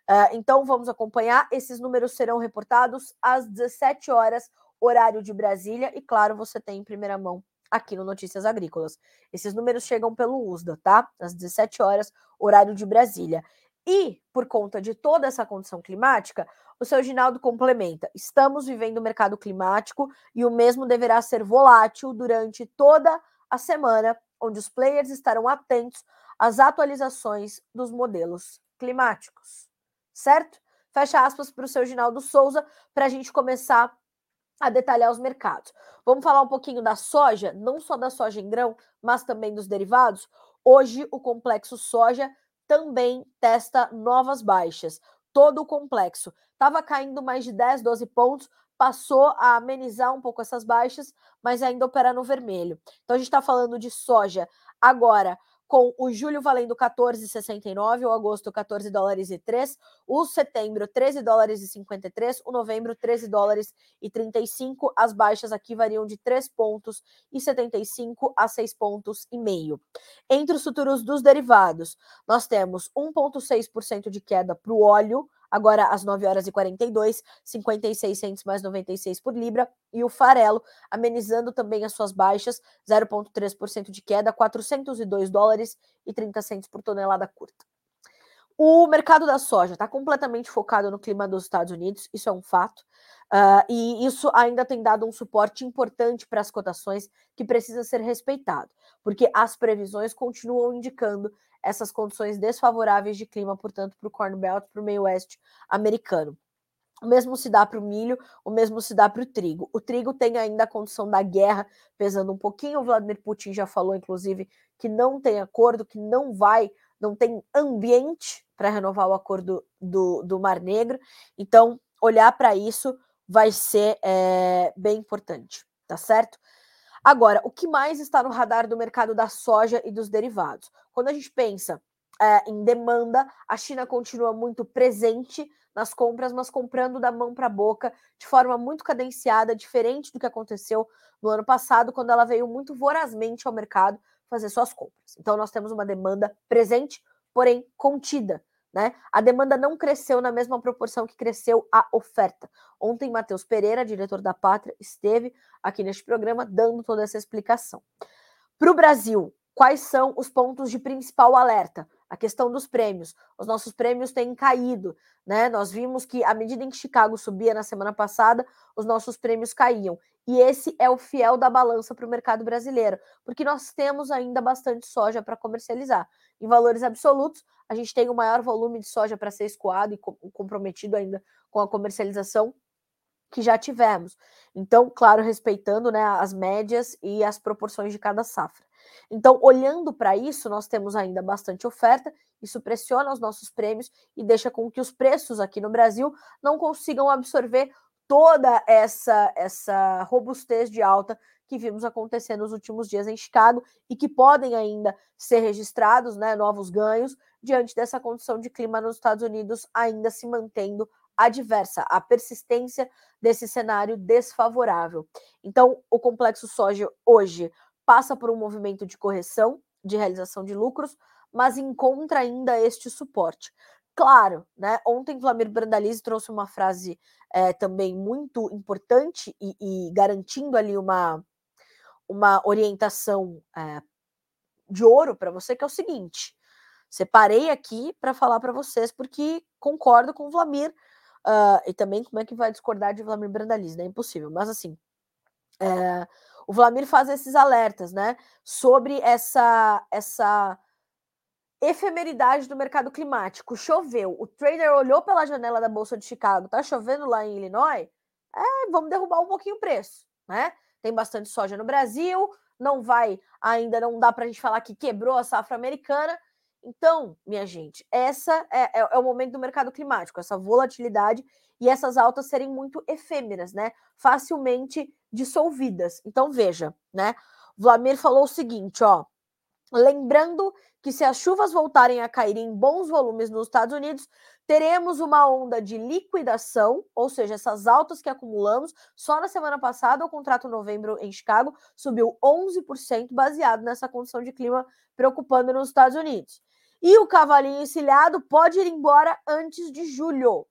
Uh, então vamos acompanhar. Esses números serão reportados às 17 horas, horário de Brasília, e claro, você tem em primeira mão aqui no Notícias Agrícolas. Esses números chegam pelo USDA, tá? Às 17 horas, horário de Brasília. E, por conta de toda essa condição climática, o seu Ginaldo complementa: estamos vivendo o mercado climático e o mesmo deverá ser volátil durante toda a semana, onde os players estarão atentos às atualizações dos modelos climáticos. Certo? Fecha aspas para o seu Ginaldo Souza para a gente começar a detalhar os mercados. Vamos falar um pouquinho da soja, não só da soja em grão, mas também dos derivados. Hoje, o complexo soja também testa novas baixas. Todo o complexo estava caindo mais de 10, 12 pontos, passou a amenizar um pouco essas baixas, mas ainda opera no vermelho. Então, a gente está falando de soja agora com o julho valendo 14,69, o agosto 14 dólares e 3, o setembro 13 dólares e 53, o novembro 13 dólares e 35. As baixas aqui variam de 3 pontos e 75 a 6 pontos e meio. Entre os futuros dos derivados, nós temos 1,6% de queda para o óleo, agora às 9 horas e 42, 56 centos mais 96 por libra, e o farelo amenizando também as suas baixas, 0,3% de queda, 402 dólares e 30 centos por tonelada curta. O mercado da soja está completamente focado no clima dos Estados Unidos, isso é um fato, uh, e isso ainda tem dado um suporte importante para as cotações que precisa ser respeitado, porque as previsões continuam indicando essas condições desfavoráveis de clima, portanto, para o Corn Belt, para o meio oeste americano. O mesmo se dá para o milho, o mesmo se dá para o trigo. O trigo tem ainda a condição da guerra pesando um pouquinho. O Vladimir Putin já falou, inclusive, que não tem acordo, que não vai, não tem ambiente para renovar o acordo do, do Mar Negro. Então, olhar para isso vai ser é, bem importante, tá certo? Agora, o que mais está no radar do mercado da soja e dos derivados? Quando a gente pensa é, em demanda, a China continua muito presente nas compras, mas comprando da mão para a boca de forma muito cadenciada, diferente do que aconteceu no ano passado, quando ela veio muito vorazmente ao mercado fazer suas compras. Então, nós temos uma demanda presente, porém contida. Né? A demanda não cresceu na mesma proporção que cresceu a oferta. Ontem, Matheus Pereira, diretor da Pátria, esteve aqui neste programa dando toda essa explicação. Para o Brasil, quais são os pontos de principal alerta? A questão dos prêmios. Os nossos prêmios têm caído, né? Nós vimos que à medida em que Chicago subia na semana passada, os nossos prêmios caíam. E esse é o fiel da balança para o mercado brasileiro, porque nós temos ainda bastante soja para comercializar. Em valores absolutos, a gente tem o maior volume de soja para ser escoado e comprometido ainda com a comercialização que já tivemos. Então, claro, respeitando né, as médias e as proporções de cada safra. Então, olhando para isso, nós temos ainda bastante oferta, isso pressiona os nossos prêmios e deixa com que os preços aqui no Brasil não consigam absorver toda essa essa robustez de alta que vimos acontecer nos últimos dias em Chicago e que podem ainda ser registrados, né, novos ganhos diante dessa condição de clima nos Estados Unidos ainda se mantendo adversa, a persistência desse cenário desfavorável. Então, o complexo soja hoje passa por um movimento de correção, de realização de lucros, mas encontra ainda este suporte. Claro, né? Ontem Vladimir Brandalize trouxe uma frase é, também muito importante e, e, garantindo ali uma, uma orientação é, de ouro para você, que é o seguinte: separei aqui para falar para vocês, porque concordo com o Vladimir, uh, e também como é que vai discordar de Vladimir Brandalize, né? Impossível, mas assim. É, o Vladimir faz esses alertas, né? Sobre essa, essa efemeridade do mercado climático. Choveu, o trader olhou pela janela da Bolsa de Chicago, tá chovendo lá em Illinois, é, vamos derrubar um pouquinho o preço, né? Tem bastante soja no Brasil, não vai, ainda não dá para a gente falar que quebrou a safra americana. Então, minha gente, essa é, é, é, o momento do mercado climático, essa volatilidade e essas altas serem muito efêmeras, né? Facilmente dissolvidas. Então, veja, né? Vladimir falou o seguinte, ó. Lembrando que se as chuvas voltarem a cair em bons volumes nos Estados Unidos, teremos uma onda de liquidação, ou seja, essas altas que acumulamos. Só na semana passada, o contrato novembro em Chicago subiu 11%, baseado nessa condição de clima preocupando nos Estados Unidos. E o cavalinho encilhado pode ir embora antes de julho.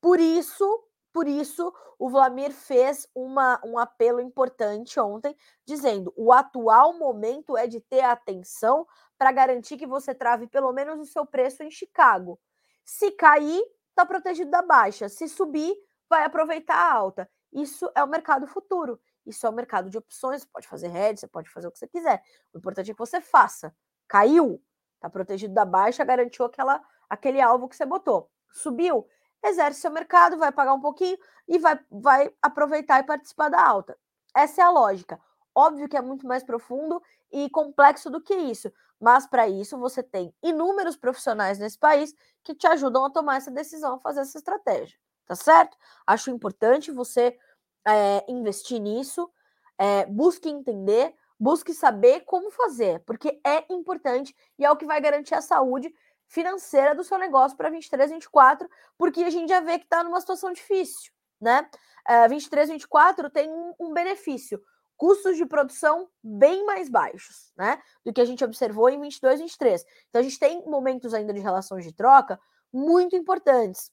Por isso, por isso, o Vlamir fez uma, um apelo importante ontem, dizendo: o atual momento é de ter atenção para garantir que você trave pelo menos o seu preço em Chicago. Se cair, está protegido da baixa. Se subir, vai aproveitar a alta. Isso é o mercado futuro. Isso é o mercado de opções. Você pode fazer hedge, você pode fazer o que você quiser. O importante é que você faça. Caiu, está protegido da baixa, garantiu aquela, aquele alvo que você botou. Subiu, exerce seu mercado, vai pagar um pouquinho e vai, vai aproveitar e participar da alta. Essa é a lógica. Óbvio que é muito mais profundo e complexo do que isso, mas para isso você tem inúmeros profissionais nesse país que te ajudam a tomar essa decisão, a fazer essa estratégia, tá certo? Acho importante você é, investir nisso, é, busque entender, busque saber como fazer, porque é importante e é o que vai garantir a saúde financeira do seu negócio para 23, 24, porque a gente já vê que está numa situação difícil, né? Uh, 23, 24 tem um, um, benefício, custos de produção bem mais baixos, né? Do que a gente observou em 22, 23. Então a gente tem momentos ainda de relações de troca muito importantes.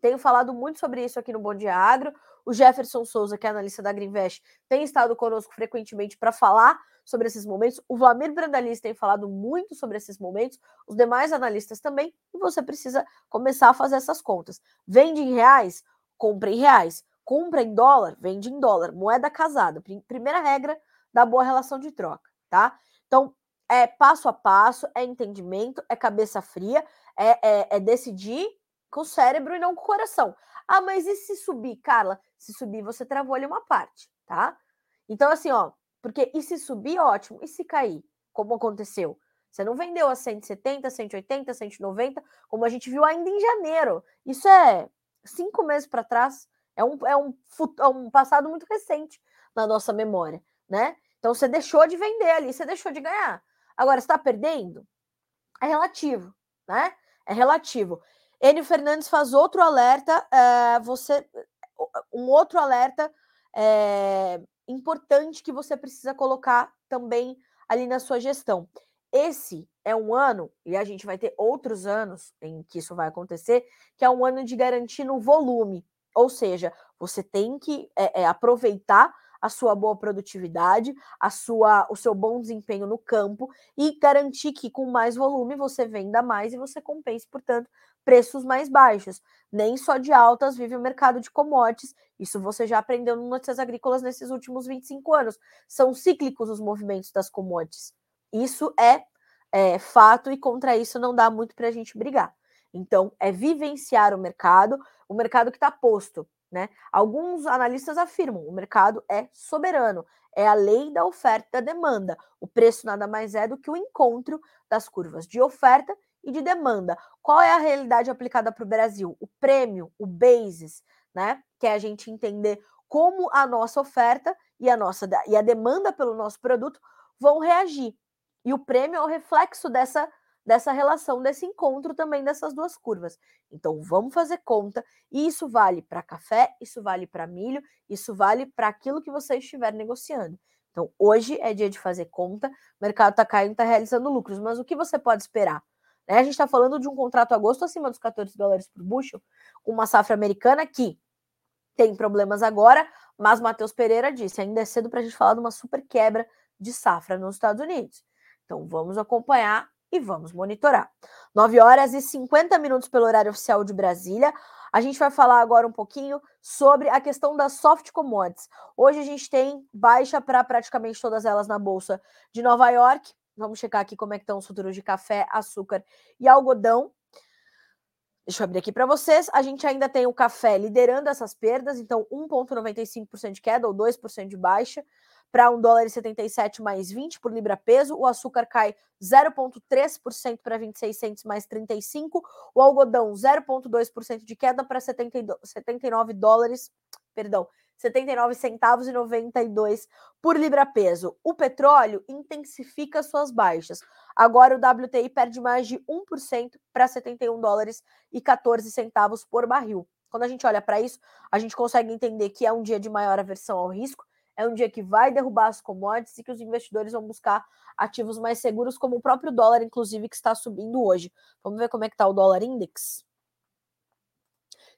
Tenho falado muito sobre isso aqui no Bom Dia Agro. O Jefferson Souza, que é analista da Greenvest, tem estado conosco frequentemente para falar sobre esses momentos. O Vlamir Brandalis tem falado muito sobre esses momentos, os demais analistas também, e você precisa começar a fazer essas contas. Vende em reais? Compre em reais. Compra em dólar? Vende em dólar. Moeda casada. Primeira regra da boa relação de troca, tá? Então, é passo a passo, é entendimento, é cabeça fria, é, é, é decidir com o cérebro e não com o coração. Ah, mas e se subir, Carla? Se subir, você travou ali uma parte, tá? Então, assim, ó, porque e se subir, ótimo. E se cair, como aconteceu? Você não vendeu a 170, 180, 190, como a gente viu ainda em janeiro. Isso é cinco meses para trás. É um, é, um, é um passado muito recente na nossa memória, né? Então você deixou de vender ali, você deixou de ganhar. Agora, está perdendo? É relativo, né? É relativo. Enio Fernandes faz outro alerta, é, você um outro alerta é, importante que você precisa colocar também ali na sua gestão. Esse é um ano, e a gente vai ter outros anos em que isso vai acontecer, que é um ano de garantir no volume. Ou seja, você tem que é, é, aproveitar a sua boa produtividade, a sua, o seu bom desempenho no campo e garantir que com mais volume você venda mais e você compense, portanto, preços mais baixos. Nem só de altas vive o mercado de commodities. Isso você já aprendeu no Notícias Agrícolas nesses últimos 25 anos. São cíclicos os movimentos das commodities. Isso é, é fato e contra isso não dá muito para a gente brigar. Então, é vivenciar o mercado, o mercado que está posto. Né? Alguns analistas afirmam o mercado é soberano, é a lei da oferta e da demanda. O preço nada mais é do que o encontro das curvas de oferta e de demanda. Qual é a realidade aplicada para o Brasil? O prêmio, o basis, né? Que é a gente entender como a nossa oferta e a nossa e a demanda pelo nosso produto vão reagir. E o prêmio é o reflexo dessa dessa relação, desse encontro também dessas duas curvas. Então vamos fazer conta, e isso vale para café, isso vale para milho, isso vale para aquilo que você estiver negociando. Então hoje é dia de fazer conta, o mercado está caindo, está realizando lucros, mas o que você pode esperar? Né? A gente está falando de um contrato agosto acima dos 14 dólares por bushel, com uma safra americana que tem problemas agora, mas Matheus Pereira disse: ainda é cedo para a gente falar de uma super quebra de safra nos Estados Unidos. Então vamos acompanhar e vamos monitorar. 9 horas e 50 minutos pelo horário oficial de Brasília. A gente vai falar agora um pouquinho sobre a questão das soft commodities. Hoje a gente tem baixa para praticamente todas elas na bolsa de Nova York. Vamos checar aqui como é que estão os futuros de café, açúcar e algodão. Deixa eu abrir aqui para vocês. A gente ainda tem o café liderando essas perdas, então 1,95% de queda ou 2% de baixa para 1 dólar e 77 mais 20 por libra peso. O açúcar cai 0,3% para 26 centos mais 35. O algodão 0,2% de queda para 79 dólares, perdão, 79 centavos e 92 por libra peso. O petróleo intensifica suas baixas. Agora o WTI perde mais de 1% para 71 dólares e 14 centavos por barril. Quando a gente olha para isso, a gente consegue entender que é um dia de maior aversão ao risco, é um dia que vai derrubar as commodities e que os investidores vão buscar ativos mais seguros, como o próprio dólar, inclusive, que está subindo hoje. Vamos ver como é que está o dólar index?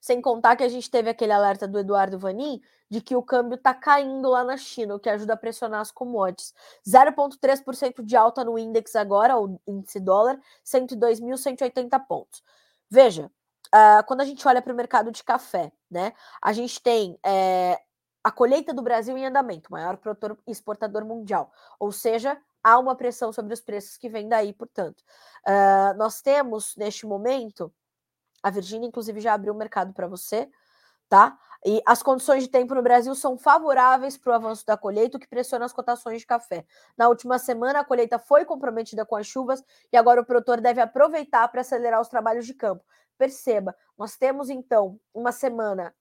Sem contar que a gente teve aquele alerta do Eduardo Vanin de que o câmbio está caindo lá na China, o que ajuda a pressionar as commodities. 0,3% de alta no index agora, o índice dólar, 102.180 pontos. Veja, uh, quando a gente olha para o mercado de café, né, a gente tem é, a colheita do Brasil em andamento, maior produtor exportador mundial. Ou seja, há uma pressão sobre os preços que vem daí, portanto. Uh, nós temos, neste momento, a Virgínia, inclusive, já abriu o mercado para você, tá? E as condições de tempo no Brasil são favoráveis para o avanço da colheita, o que pressiona as cotações de café. Na última semana, a colheita foi comprometida com as chuvas e agora o produtor deve aproveitar para acelerar os trabalhos de campo. Perceba, nós temos então uma semana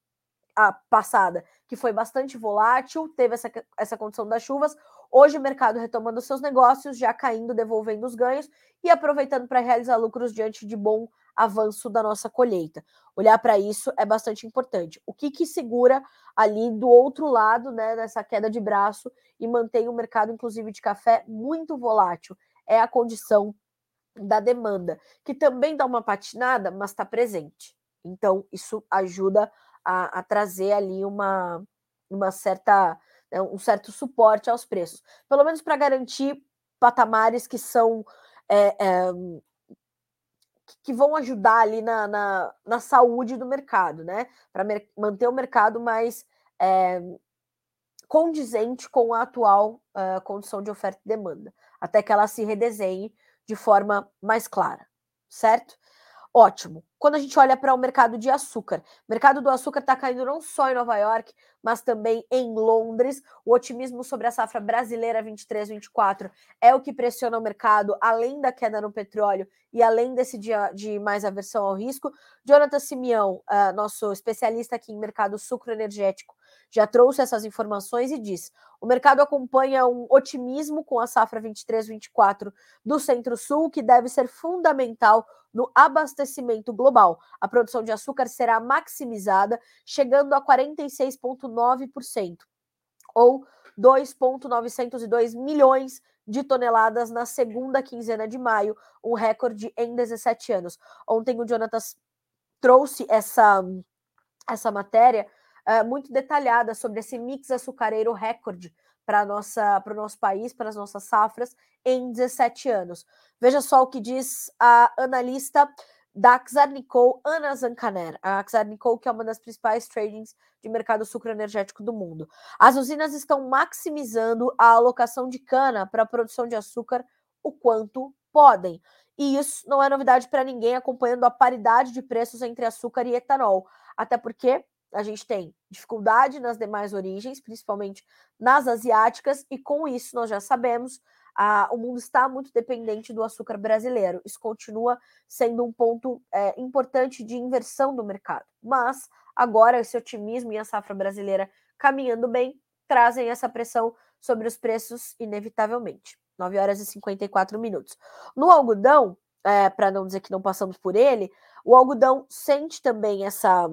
a passada, que foi bastante volátil, teve essa, essa condição das chuvas. Hoje o mercado retomando seus negócios, já caindo, devolvendo os ganhos e aproveitando para realizar lucros diante de bom avanço da nossa colheita. Olhar para isso é bastante importante. O que, que segura ali do outro lado, né, dessa queda de braço e mantém o mercado, inclusive de café, muito volátil? É a condição da demanda, que também dá uma patinada, mas está presente. Então, isso ajuda a, a trazer ali uma, uma certa, né, um certo suporte aos preços, pelo menos para garantir patamares que são é, é, que vão ajudar ali na, na, na, saúde do mercado, né? Para manter o mercado mais é, condizente com a atual uh, condição de oferta e demanda, até que ela se redesenhe de forma mais clara, certo? Ótimo. Quando a gente olha para o mercado de açúcar, o mercado do açúcar está caindo não só em Nova York, mas também em Londres. O otimismo sobre a safra brasileira 23-24 é o que pressiona o mercado, além da queda no petróleo e além desse dia de mais aversão ao risco. Jonathan Simeão, uh, nosso especialista aqui em mercado sucro energético, já trouxe essas informações e diz: o mercado acompanha um otimismo com a safra 23-24 do Centro-Sul, que deve ser fundamental no abastecimento global. A produção de açúcar será maximizada, chegando a 46,9%, ou 2,902 milhões de toneladas na segunda quinzena de maio, um recorde em 17 anos. Ontem o Jonatas trouxe essa, essa matéria uh, muito detalhada sobre esse mix açucareiro recorde para o nosso país, para as nossas safras, em 17 anos. Veja só o que diz a analista da Xarnicol, Ana Zancaner. A Xarnicol, que é uma das principais tradings de mercado sucro energético do mundo. As usinas estão maximizando a alocação de cana para a produção de açúcar o quanto podem. E isso não é novidade para ninguém, acompanhando a paridade de preços entre açúcar e etanol. Até porque a gente tem dificuldade nas demais origens, principalmente nas asiáticas, e com isso nós já sabemos, a, o mundo está muito dependente do açúcar brasileiro. Isso continua sendo um ponto é, importante de inversão do mercado. Mas agora esse otimismo e a safra brasileira caminhando bem trazem essa pressão sobre os preços, inevitavelmente. 9 horas e 54 minutos. No algodão, é, para não dizer que não passamos por ele, o algodão sente também essa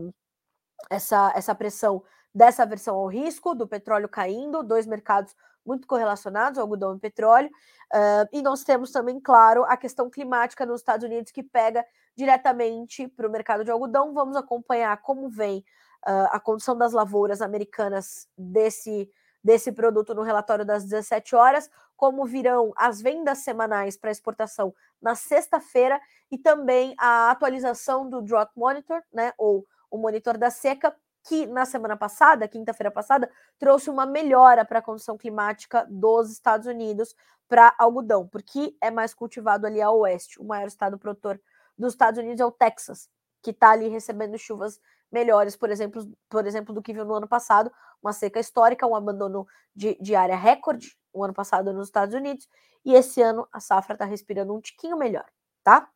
essa, essa pressão dessa versão ao risco, do petróleo caindo, dois mercados muito correlacionados, algodão e petróleo. Uh, e nós temos também, claro, a questão climática nos Estados Unidos, que pega diretamente para o mercado de algodão. Vamos acompanhar como vem uh, a condição das lavouras americanas desse, desse produto no relatório das 17 horas, como virão as vendas semanais para exportação na sexta-feira e também a atualização do Drought Monitor, né, ou o monitor da seca, que na semana passada, quinta-feira passada, trouxe uma melhora para a condição climática dos Estados Unidos para algodão, porque é mais cultivado ali a oeste. O maior estado produtor dos Estados Unidos é o Texas, que está ali recebendo chuvas melhores, por exemplo, por exemplo, do que viu no ano passado, uma seca histórica, um abandono de, de área recorde o ano passado nos Estados Unidos, e esse ano a safra está respirando um tiquinho melhor, tá?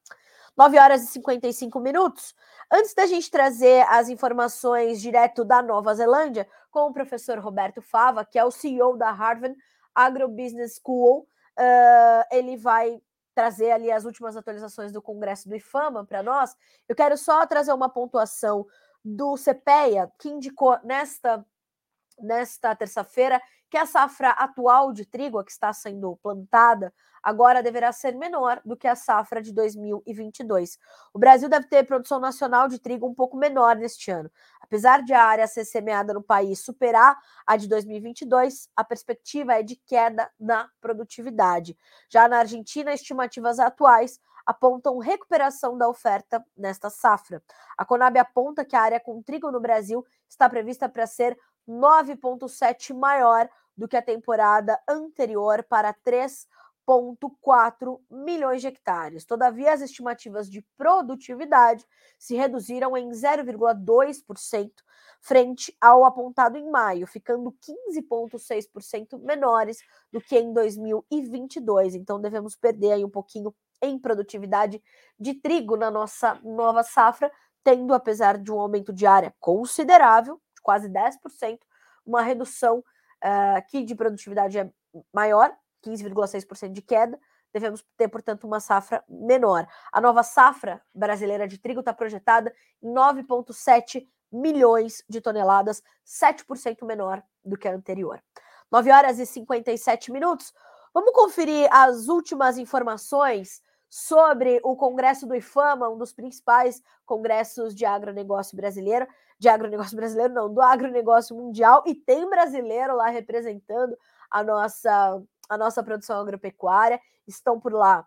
9 horas e 55 minutos. Antes da gente trazer as informações direto da Nova Zelândia, com o professor Roberto Fava, que é o CEO da Harvard Agrobusiness School, uh, ele vai trazer ali as últimas atualizações do Congresso do IFAMA para nós. Eu quero só trazer uma pontuação do CPEA, que indicou nesta, nesta terça-feira que a safra atual de trigo, a que está sendo plantada, agora deverá ser menor do que a safra de 2022. O Brasil deve ter produção nacional de trigo um pouco menor neste ano. Apesar de a área a ser semeada no país superar a de 2022, a perspectiva é de queda na produtividade. Já na Argentina, estimativas atuais apontam recuperação da oferta nesta safra. A Conab aponta que a área com trigo no Brasil está prevista para ser 9,7 maior do que a temporada anterior para 3,4 milhões de hectares. Todavia, as estimativas de produtividade se reduziram em 0,2% frente ao apontado em maio, ficando 15,6% menores do que em 2022. Então, devemos perder aí um pouquinho em produtividade de trigo na nossa nova safra, tendo, apesar de um aumento de área considerável, de quase 10%, uma redução uh, que de produtividade é maior, 15,6% de queda, devemos ter, portanto, uma safra menor. A nova safra brasileira de trigo está projetada em 9,7 milhões de toneladas, 7% menor do que a anterior. 9 horas e 57 minutos. Vamos conferir as últimas informações sobre o Congresso do IFAMA, um dos principais congressos de agronegócio brasileiro, de agronegócio brasileiro não, do agronegócio mundial, e tem brasileiro lá representando a nossa, a nossa produção agropecuária. Estão por lá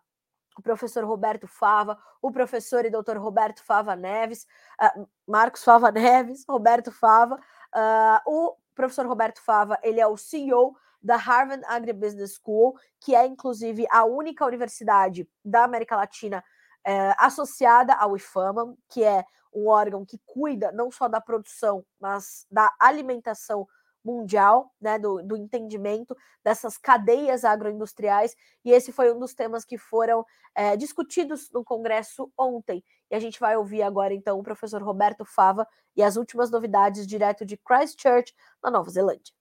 o professor Roberto Fava, o professor e doutor Roberto Fava Neves, uh, Marcos Fava *laughs* Neves, Roberto Fava, uh, o professor Roberto Fava, ele é o CEO da Harvard Agribusiness School, que é inclusive a única universidade da América Latina é, associada ao IFAMA, que é um órgão que cuida não só da produção, mas da alimentação mundial, né, do, do, entendimento dessas cadeias agroindustriais, e esse foi um dos temas que foram é, discutidos no Congresso ontem. E a gente vai ouvir agora, então, o professor Roberto Fava e as últimas novidades direto de Christchurch, na Nova Zelândia.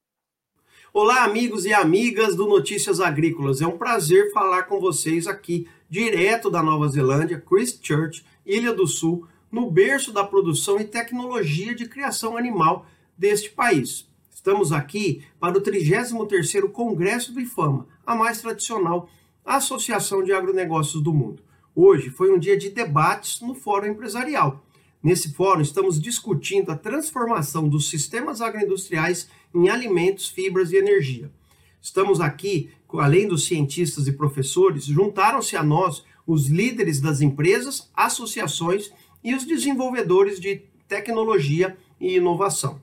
Olá, amigos e amigas do Notícias Agrícolas. É um prazer falar com vocês aqui, direto da Nova Zelândia, Christchurch, Ilha do Sul, no berço da produção e tecnologia de criação animal deste país. Estamos aqui para o 33º Congresso do IFAMA, a mais tradicional associação de agronegócios do mundo. Hoje foi um dia de debates no Fórum Empresarial. Nesse fórum, estamos discutindo a transformação dos sistemas agroindustriais em alimentos, fibras e energia. Estamos aqui, além dos cientistas e professores, juntaram-se a nós os líderes das empresas, associações e os desenvolvedores de tecnologia e inovação.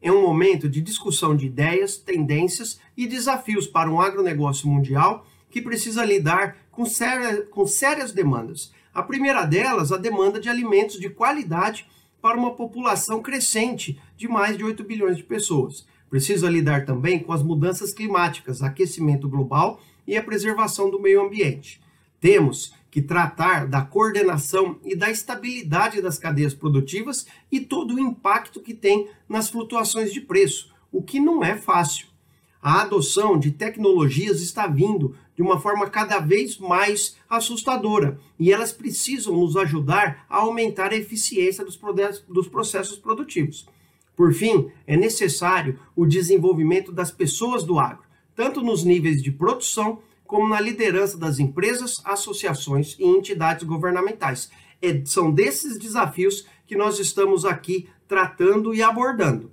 É um momento de discussão de ideias, tendências e desafios para um agronegócio mundial que precisa lidar com, séria, com sérias demandas a primeira delas, a demanda de alimentos de qualidade para uma população crescente de mais de 8 bilhões de pessoas. Precisa lidar também com as mudanças climáticas, aquecimento global e a preservação do meio ambiente. Temos que tratar da coordenação e da estabilidade das cadeias produtivas e todo o impacto que tem nas flutuações de preço, o que não é fácil. A adoção de tecnologias está vindo de uma forma cada vez mais assustadora e elas precisam nos ajudar a aumentar a eficiência dos processos produtivos. Por fim, é necessário o desenvolvimento das pessoas do agro, tanto nos níveis de produção como na liderança das empresas, associações e entidades governamentais. É, são desses desafios que nós estamos aqui tratando e abordando.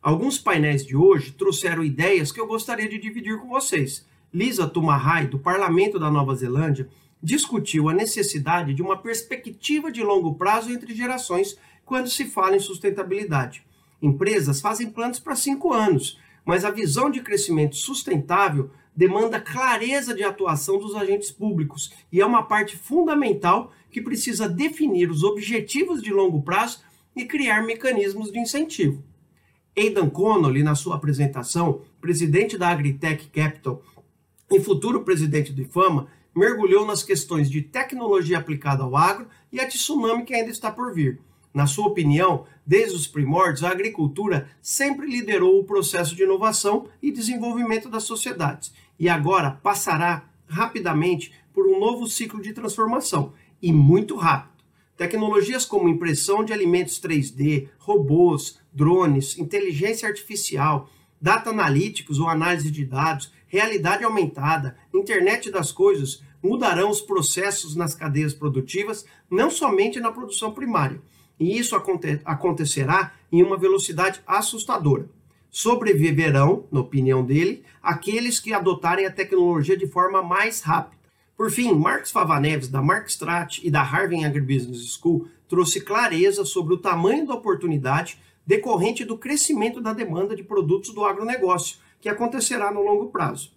Alguns painéis de hoje trouxeram ideias que eu gostaria de dividir com vocês. Lisa Tumahai, do Parlamento da Nova Zelândia, discutiu a necessidade de uma perspectiva de longo prazo entre gerações quando se fala em sustentabilidade. Empresas fazem planos para cinco anos, mas a visão de crescimento sustentável demanda clareza de atuação dos agentes públicos e é uma parte fundamental que precisa definir os objetivos de longo prazo e criar mecanismos de incentivo. Aidan Connolly, na sua apresentação, presidente da Agritech Capital e futuro presidente do IFAMA, mergulhou nas questões de tecnologia aplicada ao agro e a tsunami que ainda está por vir. Na sua opinião, desde os primórdios, a agricultura sempre liderou o processo de inovação e desenvolvimento das sociedades e agora passará rapidamente por um novo ciclo de transformação e muito rápido. Tecnologias como impressão de alimentos 3D, robôs, drones, inteligência artificial, data analíticos ou análise de dados, realidade aumentada, internet das coisas mudarão os processos nas cadeias produtivas, não somente na produção primária. E isso aconte acontecerá em uma velocidade assustadora. Sobreviverão, na opinião dele, aqueles que adotarem a tecnologia de forma mais rápida por fim, Marcos Favaneves, da Markstrat e da Harvard Agribusiness School, trouxe clareza sobre o tamanho da oportunidade decorrente do crescimento da demanda de produtos do agronegócio, que acontecerá no longo prazo.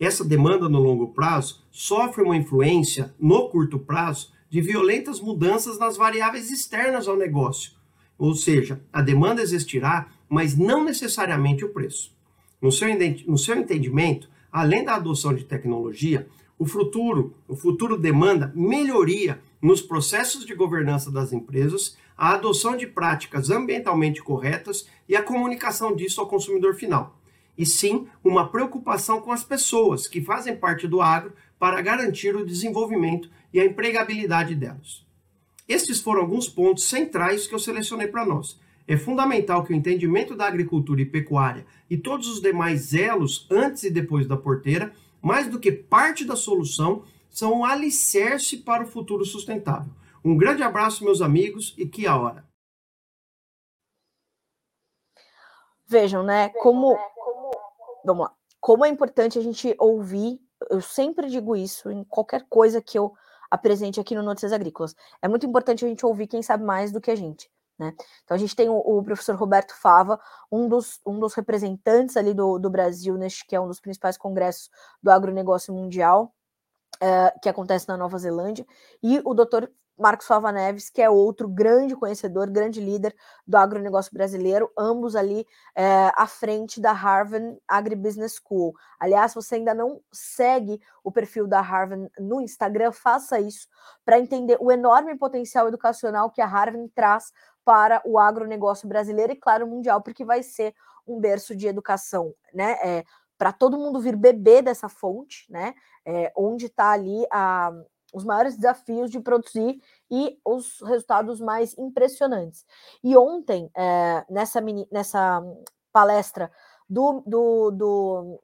Essa demanda no longo prazo sofre uma influência, no curto prazo, de violentas mudanças nas variáveis externas ao negócio. Ou seja, a demanda existirá, mas não necessariamente o preço. No seu, no seu entendimento, além da adoção de tecnologia, o futuro, o futuro demanda melhoria nos processos de governança das empresas, a adoção de práticas ambientalmente corretas e a comunicação disso ao consumidor final. E sim, uma preocupação com as pessoas que fazem parte do agro para garantir o desenvolvimento e a empregabilidade delas. Estes foram alguns pontos centrais que eu selecionei para nós. É fundamental que o entendimento da agricultura e pecuária e todos os demais elos antes e depois da porteira mais do que parte da solução, são um alicerce para o futuro sustentável. Um grande abraço, meus amigos, e que a hora. Vejam, né, como. Vamos lá. Como é importante a gente ouvir, eu sempre digo isso em qualquer coisa que eu apresente aqui no Notícias Agrícolas. É muito importante a gente ouvir quem sabe mais do que a gente. Né? Então a gente tem o, o, professor Roberto Fava, um dos, um dos representantes ali do, do Brasil, neste que é um dos principais congressos do agronegócio mundial, uh, que acontece na Nova Zelândia, e o doutor Marcos Fava Neves, que é outro grande conhecedor, grande líder do agronegócio brasileiro, ambos ali é, à frente da Harvard Agribusiness School. Aliás, se você ainda não segue o perfil da Harvard no Instagram, faça isso para entender o enorme potencial educacional que a Harvard traz para o agronegócio brasileiro e, claro, mundial, porque vai ser um berço de educação, né? É, para todo mundo vir beber dessa fonte, né? É, onde está ali a, os maiores desafios de produzir e os resultados mais impressionantes. E ontem, é, nessa, mini, nessa palestra do, do,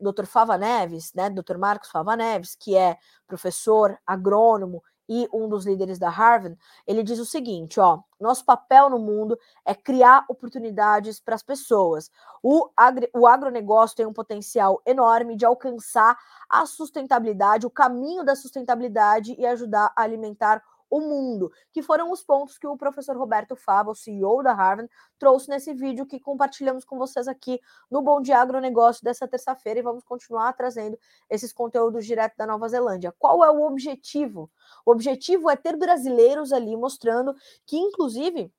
do Dr. Fava Neves, né, Dr. Marcos Fava Neves, que é professor agrônomo e um dos líderes da Harvard, ele diz o seguinte: ó, nosso papel no mundo é criar oportunidades para as pessoas. O, agri, o agronegócio tem um potencial enorme de alcançar a sustentabilidade, o caminho da sustentabilidade e ajudar a alimentar o mundo, que foram os pontos que o professor Roberto Fava, o CEO da Harvard, trouxe nesse vídeo que compartilhamos com vocês aqui no Bom Dia Agronegócio dessa terça-feira e vamos continuar trazendo esses conteúdos direto da Nova Zelândia. Qual é o objetivo? O objetivo é ter brasileiros ali mostrando que, inclusive,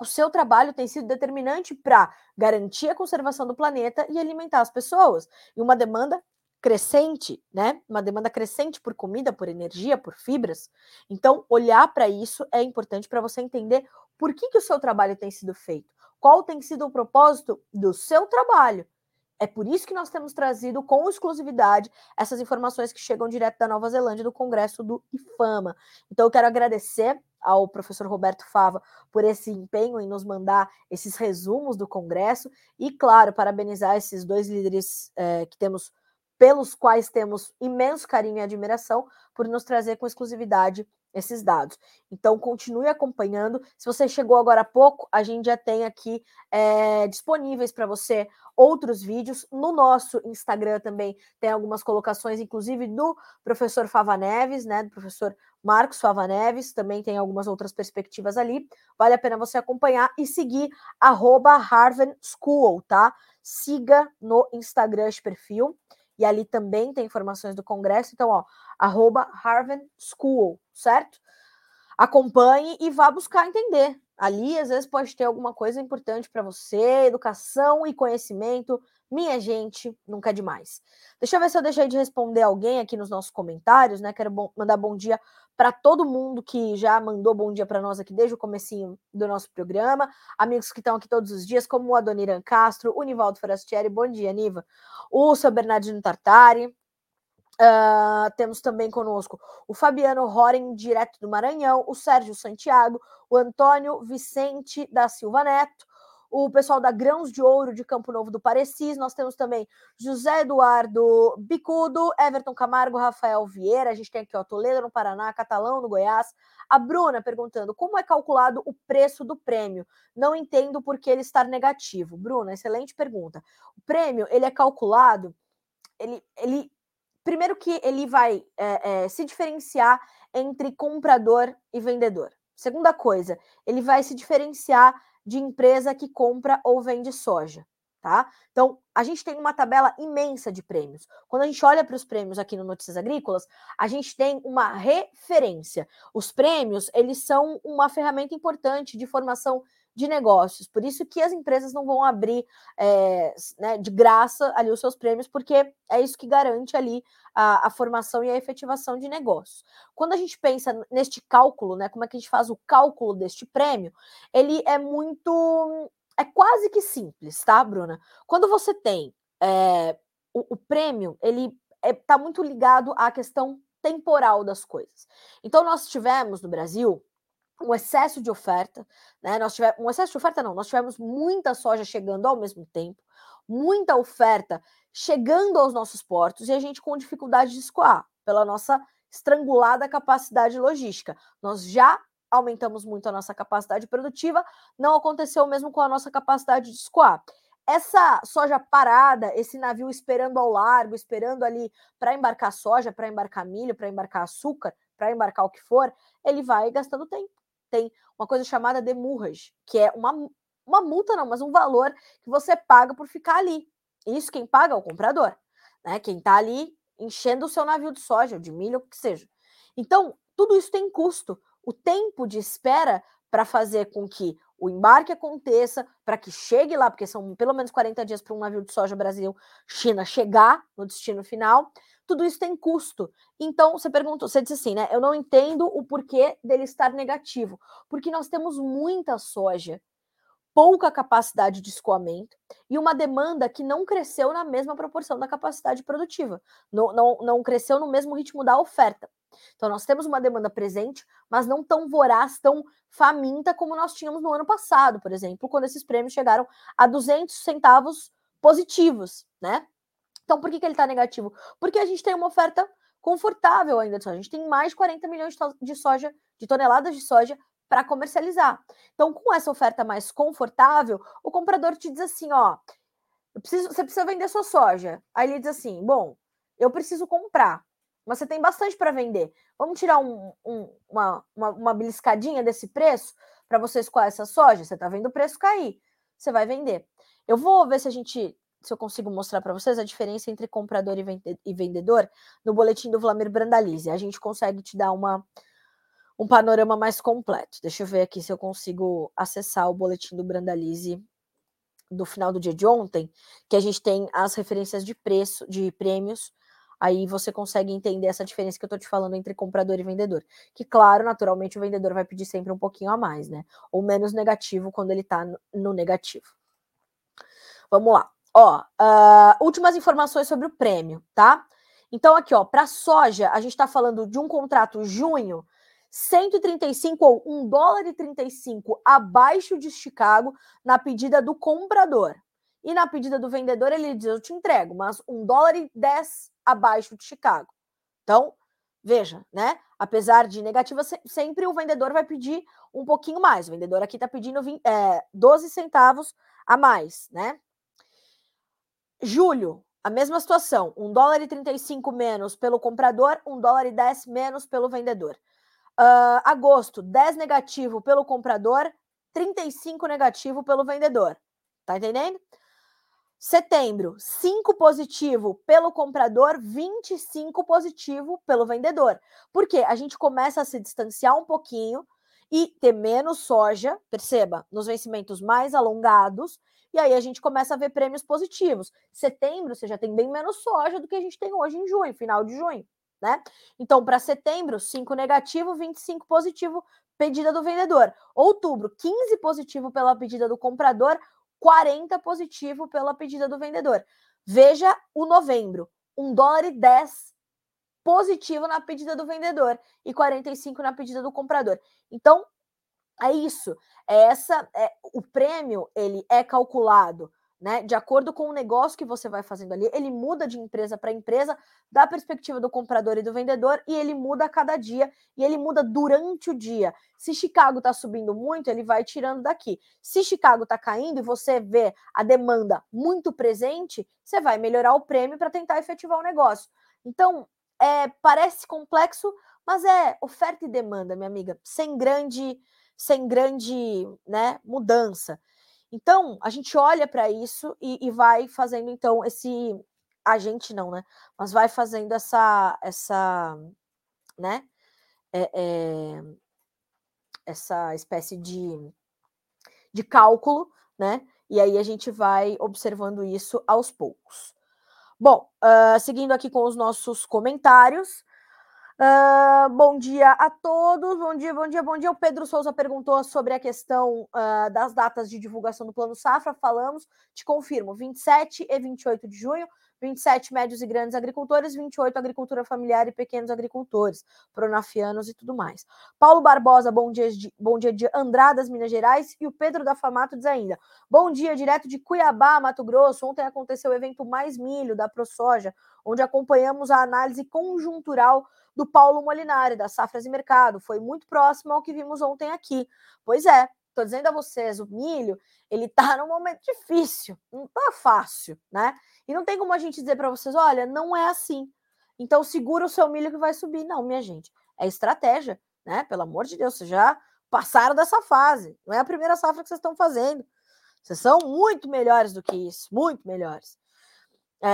o seu trabalho tem sido determinante para garantir a conservação do planeta e alimentar as pessoas. E uma demanda crescente, né? Uma demanda crescente por comida, por energia, por fibras. Então, olhar para isso é importante para você entender por que, que o seu trabalho tem sido feito, qual tem sido o propósito do seu trabalho. É por isso que nós temos trazido com exclusividade essas informações que chegam direto da Nova Zelândia, do Congresso do IFAMA. Então, eu quero agradecer ao professor Roberto Fava por esse empenho em nos mandar esses resumos do Congresso e, claro, parabenizar esses dois líderes é, que temos, pelos quais temos imenso carinho e admiração, por nos trazer com exclusividade esses dados. Então, continue acompanhando. Se você chegou agora há pouco, a gente já tem aqui é, disponíveis para você outros vídeos. No nosso Instagram também tem algumas colocações, inclusive do professor Fava Neves, né? Do professor Marcos Fava Neves, também tem algumas outras perspectivas ali. Vale a pena você acompanhar e seguir arroba Harvard School, tá? Siga no Instagram esse perfil e ali também tem informações do Congresso. Então, ó, arroba Harvard School, certo? Acompanhe e vá buscar entender. Ali, às vezes, pode ter alguma coisa importante para você, educação e conhecimento. Minha gente, nunca é demais. Deixa eu ver se eu deixei de responder alguém aqui nos nossos comentários, né? Quero bom, mandar bom dia para todo mundo que já mandou bom dia para nós aqui desde o comecinho do nosso programa, amigos que estão aqui todos os dias, como o Adoniran Castro, o Nivaldo Forastieri, bom dia, Niva, o seu Bernardino Tartari, Uh, temos também conosco o Fabiano Roren, direto do Maranhão, o Sérgio Santiago, o Antônio Vicente da Silva Neto, o pessoal da Grãos de Ouro de Campo Novo do Parecis. Nós temos também José Eduardo Bicudo, Everton Camargo, Rafael Vieira. A gente tem aqui, ó, Toledo no Paraná, Catalão no Goiás. A Bruna perguntando como é calculado o preço do prêmio. Não entendo por que ele estar negativo. Bruna, excelente pergunta. O prêmio, ele é calculado, ele, ele primeiro que ele vai é, é, se diferenciar entre comprador e vendedor. Segunda coisa, ele vai se diferenciar de empresa que compra ou vende soja, tá? Então, a gente tem uma tabela imensa de prêmios. Quando a gente olha para os prêmios aqui no Notícias Agrícolas, a gente tem uma referência. Os prêmios, eles são uma ferramenta importante de formação de negócios. Por isso que as empresas não vão abrir é, né, de graça ali os seus prêmios, porque é isso que garante ali a, a, formação e a efetivação de negócios. Quando a gente pensa neste cálculo, né, como é que a gente faz o cálculo deste prêmio, ele é muito. É quase que simples, tá, Bruna? Quando você tem é, o, o prêmio, ele está é, muito ligado à questão temporal das coisas. Então, nós tivemos no Brasil um excesso de oferta, né? Nós tivemos um excesso de oferta não, nós tivemos muita soja chegando ao mesmo tempo, muita oferta chegando aos nossos portos e a gente com dificuldade de escoar pela nossa estrangulada capacidade logística. Nós já aumentamos muito a nossa capacidade produtiva, não aconteceu o mesmo com a nossa capacidade de escoar. Essa soja parada, esse navio esperando ao largo, esperando ali para embarcar soja, para embarcar milho, para embarcar açúcar, para embarcar o que for, ele vai gastando tempo tem uma coisa chamada demurrage, que é uma, uma multa, não, mas um valor que você paga por ficar ali. Isso quem paga é o comprador, né? Quem está ali enchendo o seu navio de soja, de milho, o que seja. Então, tudo isso tem custo. O tempo de espera para fazer com que o embarque aconteça, para que chegue lá, porque são pelo menos 40 dias para um navio de soja Brasil-China chegar no destino final, tudo isso tem custo. Então, você perguntou, você disse assim, né? Eu não entendo o porquê dele estar negativo. Porque nós temos muita soja, pouca capacidade de escoamento e uma demanda que não cresceu na mesma proporção da capacidade produtiva. Não, não, não cresceu no mesmo ritmo da oferta. Então, nós temos uma demanda presente, mas não tão voraz, tão faminta como nós tínhamos no ano passado, por exemplo, quando esses prêmios chegaram a 200 centavos positivos, né? Então, por que, que ele está negativo? Porque a gente tem uma oferta confortável ainda de soja. A gente tem mais de 40 milhões de soja, de toneladas de soja para comercializar. Então, com essa oferta mais confortável, o comprador te diz assim: ó, preciso, você precisa vender sua soja. Aí ele diz assim: bom, eu preciso comprar, mas você tem bastante para vender. Vamos tirar um, um, uma, uma, uma beliscadinha desse preço para você escoar essa soja? Você está vendo o preço cair, você vai vender. Eu vou ver se a gente se eu consigo mostrar para vocês a diferença entre comprador e vendedor no boletim do Vlamir Brandalize. A gente consegue te dar uma, um panorama mais completo. Deixa eu ver aqui se eu consigo acessar o boletim do Brandalize do final do dia de ontem, que a gente tem as referências de preço, de prêmios. Aí você consegue entender essa diferença que eu estou te falando entre comprador e vendedor. Que, claro, naturalmente o vendedor vai pedir sempre um pouquinho a mais, né? Ou menos negativo quando ele está no negativo. Vamos lá. Ó, uh, últimas informações sobre o prêmio, tá? Então, aqui, ó, para soja, a gente está falando de um contrato junho 135 ou 1 dólar e 35 abaixo de Chicago na pedida do comprador. E na pedida do vendedor, ele diz: Eu te entrego, mas 1 dólar e 10 abaixo de Chicago. Então, veja, né? Apesar de negativa, sempre o vendedor vai pedir um pouquinho mais. O vendedor aqui está pedindo 20, é, 12 centavos a mais, né? Julho, a mesma situação: 1 dólar e 35 menos pelo comprador, 1 dólar e 10 menos pelo vendedor. Uh, agosto, 10 negativo pelo comprador, 35 negativo pelo vendedor. Tá entendendo? Setembro, 5 positivo pelo comprador, 25 positivo pelo vendedor. Porque a gente começa a se distanciar um pouquinho e ter menos soja, perceba, nos vencimentos mais alongados, e aí a gente começa a ver prêmios positivos. Setembro, você já tem bem menos soja do que a gente tem hoje em junho, final de junho né? Então, para setembro, 5 negativo, 25 positivo, pedida do vendedor. Outubro, 15 positivo pela pedida do comprador, 40 positivo pela pedida do vendedor. Veja o novembro, 1 dólar e 10 positivo na pedida do vendedor e 45 na pedida do comprador. Então, é isso. É essa é o prêmio, ele é calculado né? De acordo com o negócio que você vai fazendo ali, ele muda de empresa para empresa, da perspectiva do comprador e do vendedor, e ele muda a cada dia, e ele muda durante o dia. Se Chicago está subindo muito, ele vai tirando daqui. Se Chicago está caindo e você vê a demanda muito presente, você vai melhorar o prêmio para tentar efetivar o negócio. Então, é, parece complexo, mas é oferta e demanda, minha amiga, sem grande, sem grande né, mudança. Então, a gente olha para isso e, e, vai fazendo, então, esse. A gente não, né? Mas vai fazendo essa. essa né? É, é, essa espécie de, de cálculo, né? E aí a gente vai observando isso aos poucos. Bom, uh, seguindo aqui com os nossos comentários. Uh, bom dia a todos, bom dia, bom dia, bom dia. O Pedro Souza perguntou sobre a questão uh, das datas de divulgação do Plano Safra. Falamos, te confirmo, 27 e 28 de junho. 27 médios e grandes agricultores, 28 agricultura familiar e pequenos agricultores, pronafianos e tudo mais. Paulo Barbosa, bom dia, de, bom dia de Andradas, Minas Gerais, e o Pedro da Famato diz ainda: Bom dia, direto de Cuiabá, Mato Grosso. Ontem aconteceu o evento Mais Milho da ProSoja, onde acompanhamos a análise conjuntural do Paulo Molinari, da Safras e Mercado. Foi muito próximo ao que vimos ontem aqui. Pois é, Estou dizendo a vocês, o milho, ele está num momento difícil, não está fácil, né? E não tem como a gente dizer para vocês, olha, não é assim. Então segura o seu milho que vai subir. Não, minha gente, é estratégia, né? Pelo amor de Deus, vocês já passaram dessa fase. Não é a primeira safra que vocês estão fazendo. Vocês são muito melhores do que isso, muito melhores. É...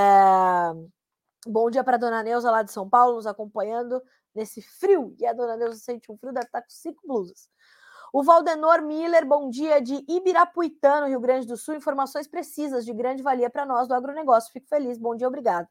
Bom dia para dona Neuza lá de São Paulo, nos acompanhando nesse frio. E a dona Neuza sente um frio, deve estar com cinco blusas. O Valdenor Miller, bom dia, de Ibirapuitã, no Rio Grande do Sul. Informações precisas de grande valia para nós do agronegócio. Fico feliz. Bom dia, obrigado.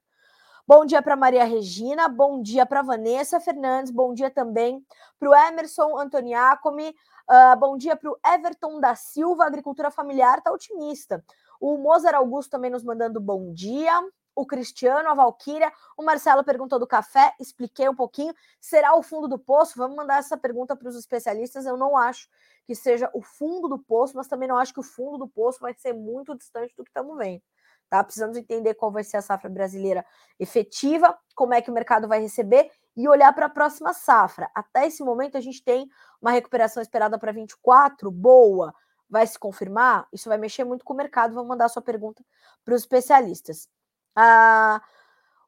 Bom dia para Maria Regina, bom dia para Vanessa Fernandes, bom dia também para o Emerson Antoniacomi, uh, bom dia para o Everton da Silva, agricultura familiar, está otimista. O Mozart Augusto também nos mandando bom dia o Cristiano, a Valquíria. O Marcelo perguntou do café, expliquei um pouquinho. Será o fundo do poço? Vamos mandar essa pergunta para os especialistas. Eu não acho que seja o fundo do poço, mas também não acho que o fundo do poço vai ser muito distante do que estamos vendo. Tá? Precisamos entender qual vai ser a safra brasileira efetiva, como é que o mercado vai receber e olhar para a próxima safra. Até esse momento, a gente tem uma recuperação esperada para 24, boa. Vai se confirmar? Isso vai mexer muito com o mercado. Vamos mandar sua pergunta para os especialistas. Ah,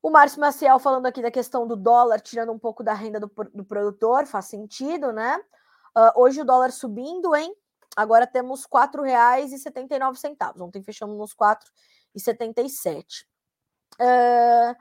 o Márcio Maciel falando aqui da questão do dólar, tirando um pouco da renda do, do produtor, faz sentido, né? Uh, hoje o dólar subindo, hein? Agora temos R$ 4,79. Ontem fechamos nos R$ 4,77. Uh,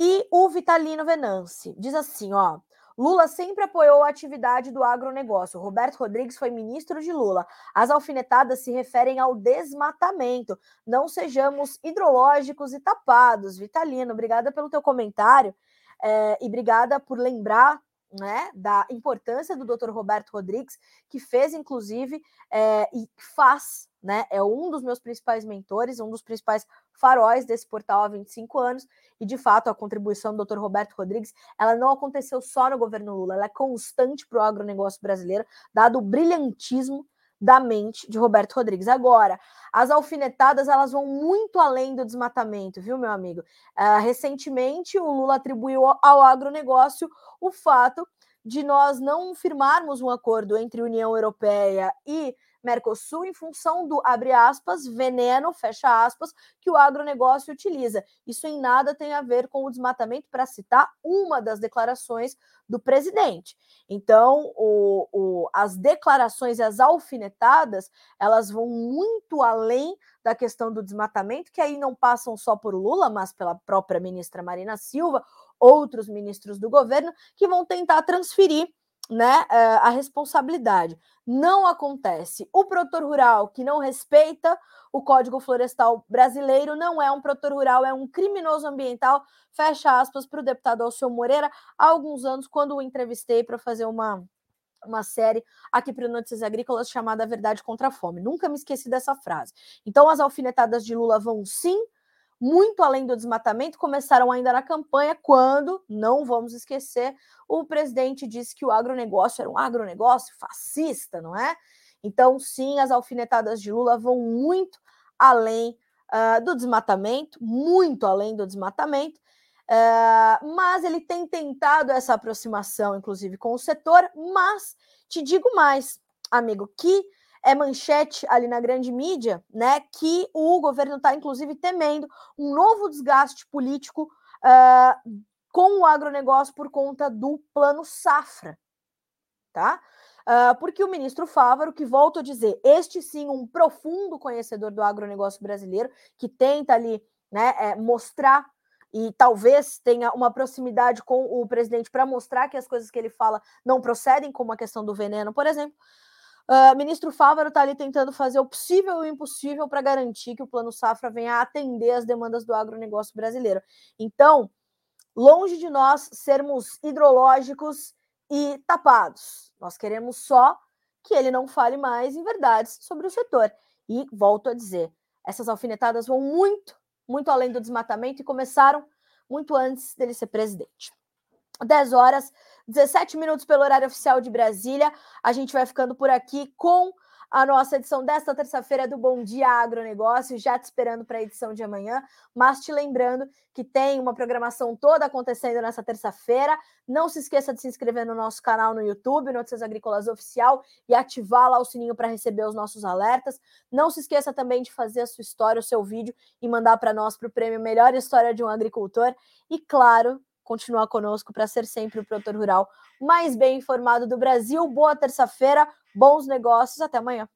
e o Vitalino Venance diz assim: ó. Lula sempre apoiou a atividade do agronegócio. Roberto Rodrigues foi ministro de Lula. As alfinetadas se referem ao desmatamento. Não sejamos hidrológicos e tapados. Vitalino, obrigada pelo teu comentário é, e obrigada por lembrar né, da importância do Dr. Roberto Rodrigues, que fez, inclusive, é, e faz, né, é um dos meus principais mentores, um dos principais faróis desse portal há 25 anos, e de fato a contribuição do Dr. Roberto Rodrigues, ela não aconteceu só no governo Lula, ela é constante para o agronegócio brasileiro, dado o brilhantismo da mente de Roberto Rodrigues. Agora, as alfinetadas elas vão muito além do desmatamento, viu, meu amigo? Uh, recentemente, o Lula atribuiu ao agronegócio o fato de nós não firmarmos um acordo entre União Europeia e Mercosul em função do, abre aspas, veneno, fecha aspas, que o agronegócio utiliza. Isso em nada tem a ver com o desmatamento, para citar uma das declarações do presidente. Então, o, o, as declarações e as alfinetadas, elas vão muito além da questão do desmatamento, que aí não passam só por Lula, mas pela própria ministra Marina Silva, outros ministros do governo, que vão tentar transferir né, eh, a responsabilidade. Não acontece. O produtor rural que não respeita o Código Florestal brasileiro não é um produtor rural, é um criminoso ambiental. Fecha aspas para o deputado Alceu Moreira, há alguns anos, quando o entrevistei para fazer uma, uma série aqui para Notícias Agrícolas chamada Verdade contra a Fome. Nunca me esqueci dessa frase. Então, as alfinetadas de Lula vão sim muito além do desmatamento, começaram ainda na campanha, quando, não vamos esquecer, o presidente disse que o agronegócio era um agronegócio fascista, não é? Então, sim, as alfinetadas de Lula vão muito além uh, do desmatamento, muito além do desmatamento, uh, mas ele tem tentado essa aproximação, inclusive, com o setor, mas te digo mais, amigo, que é manchete ali na grande mídia, né, que o governo está, inclusive, temendo um novo desgaste político uh, com o agronegócio por conta do plano safra, tá? Uh, porque o ministro Fávaro, que volto a dizer, este sim, um profundo conhecedor do agronegócio brasileiro, que tenta ali né, é, mostrar e talvez tenha uma proximidade com o presidente para mostrar que as coisas que ele fala não procedem, como a questão do veneno, por exemplo. Uh, ministro Fávaro está ali tentando fazer o possível e o impossível para garantir que o Plano Safra venha atender as demandas do agronegócio brasileiro. Então, longe de nós sermos hidrológicos e tapados, nós queremos só que ele não fale mais em verdades sobre o setor. E volto a dizer, essas alfinetadas vão muito, muito além do desmatamento e começaram muito antes dele ser presidente. 10 horas, 17 minutos pelo horário oficial de Brasília. A gente vai ficando por aqui com a nossa edição desta terça-feira do Bom Dia Agronegócio, já te esperando para a edição de amanhã, mas te lembrando que tem uma programação toda acontecendo nessa terça-feira. Não se esqueça de se inscrever no nosso canal no YouTube, Notícias Agrícolas Oficial, e ativar lá o sininho para receber os nossos alertas. Não se esqueça também de fazer a sua história, o seu vídeo e mandar para nós para o prêmio Melhor História de um Agricultor. E claro, continuar conosco para ser sempre o produtor rural mais bem informado do Brasil. Boa terça-feira, bons negócios, até amanhã.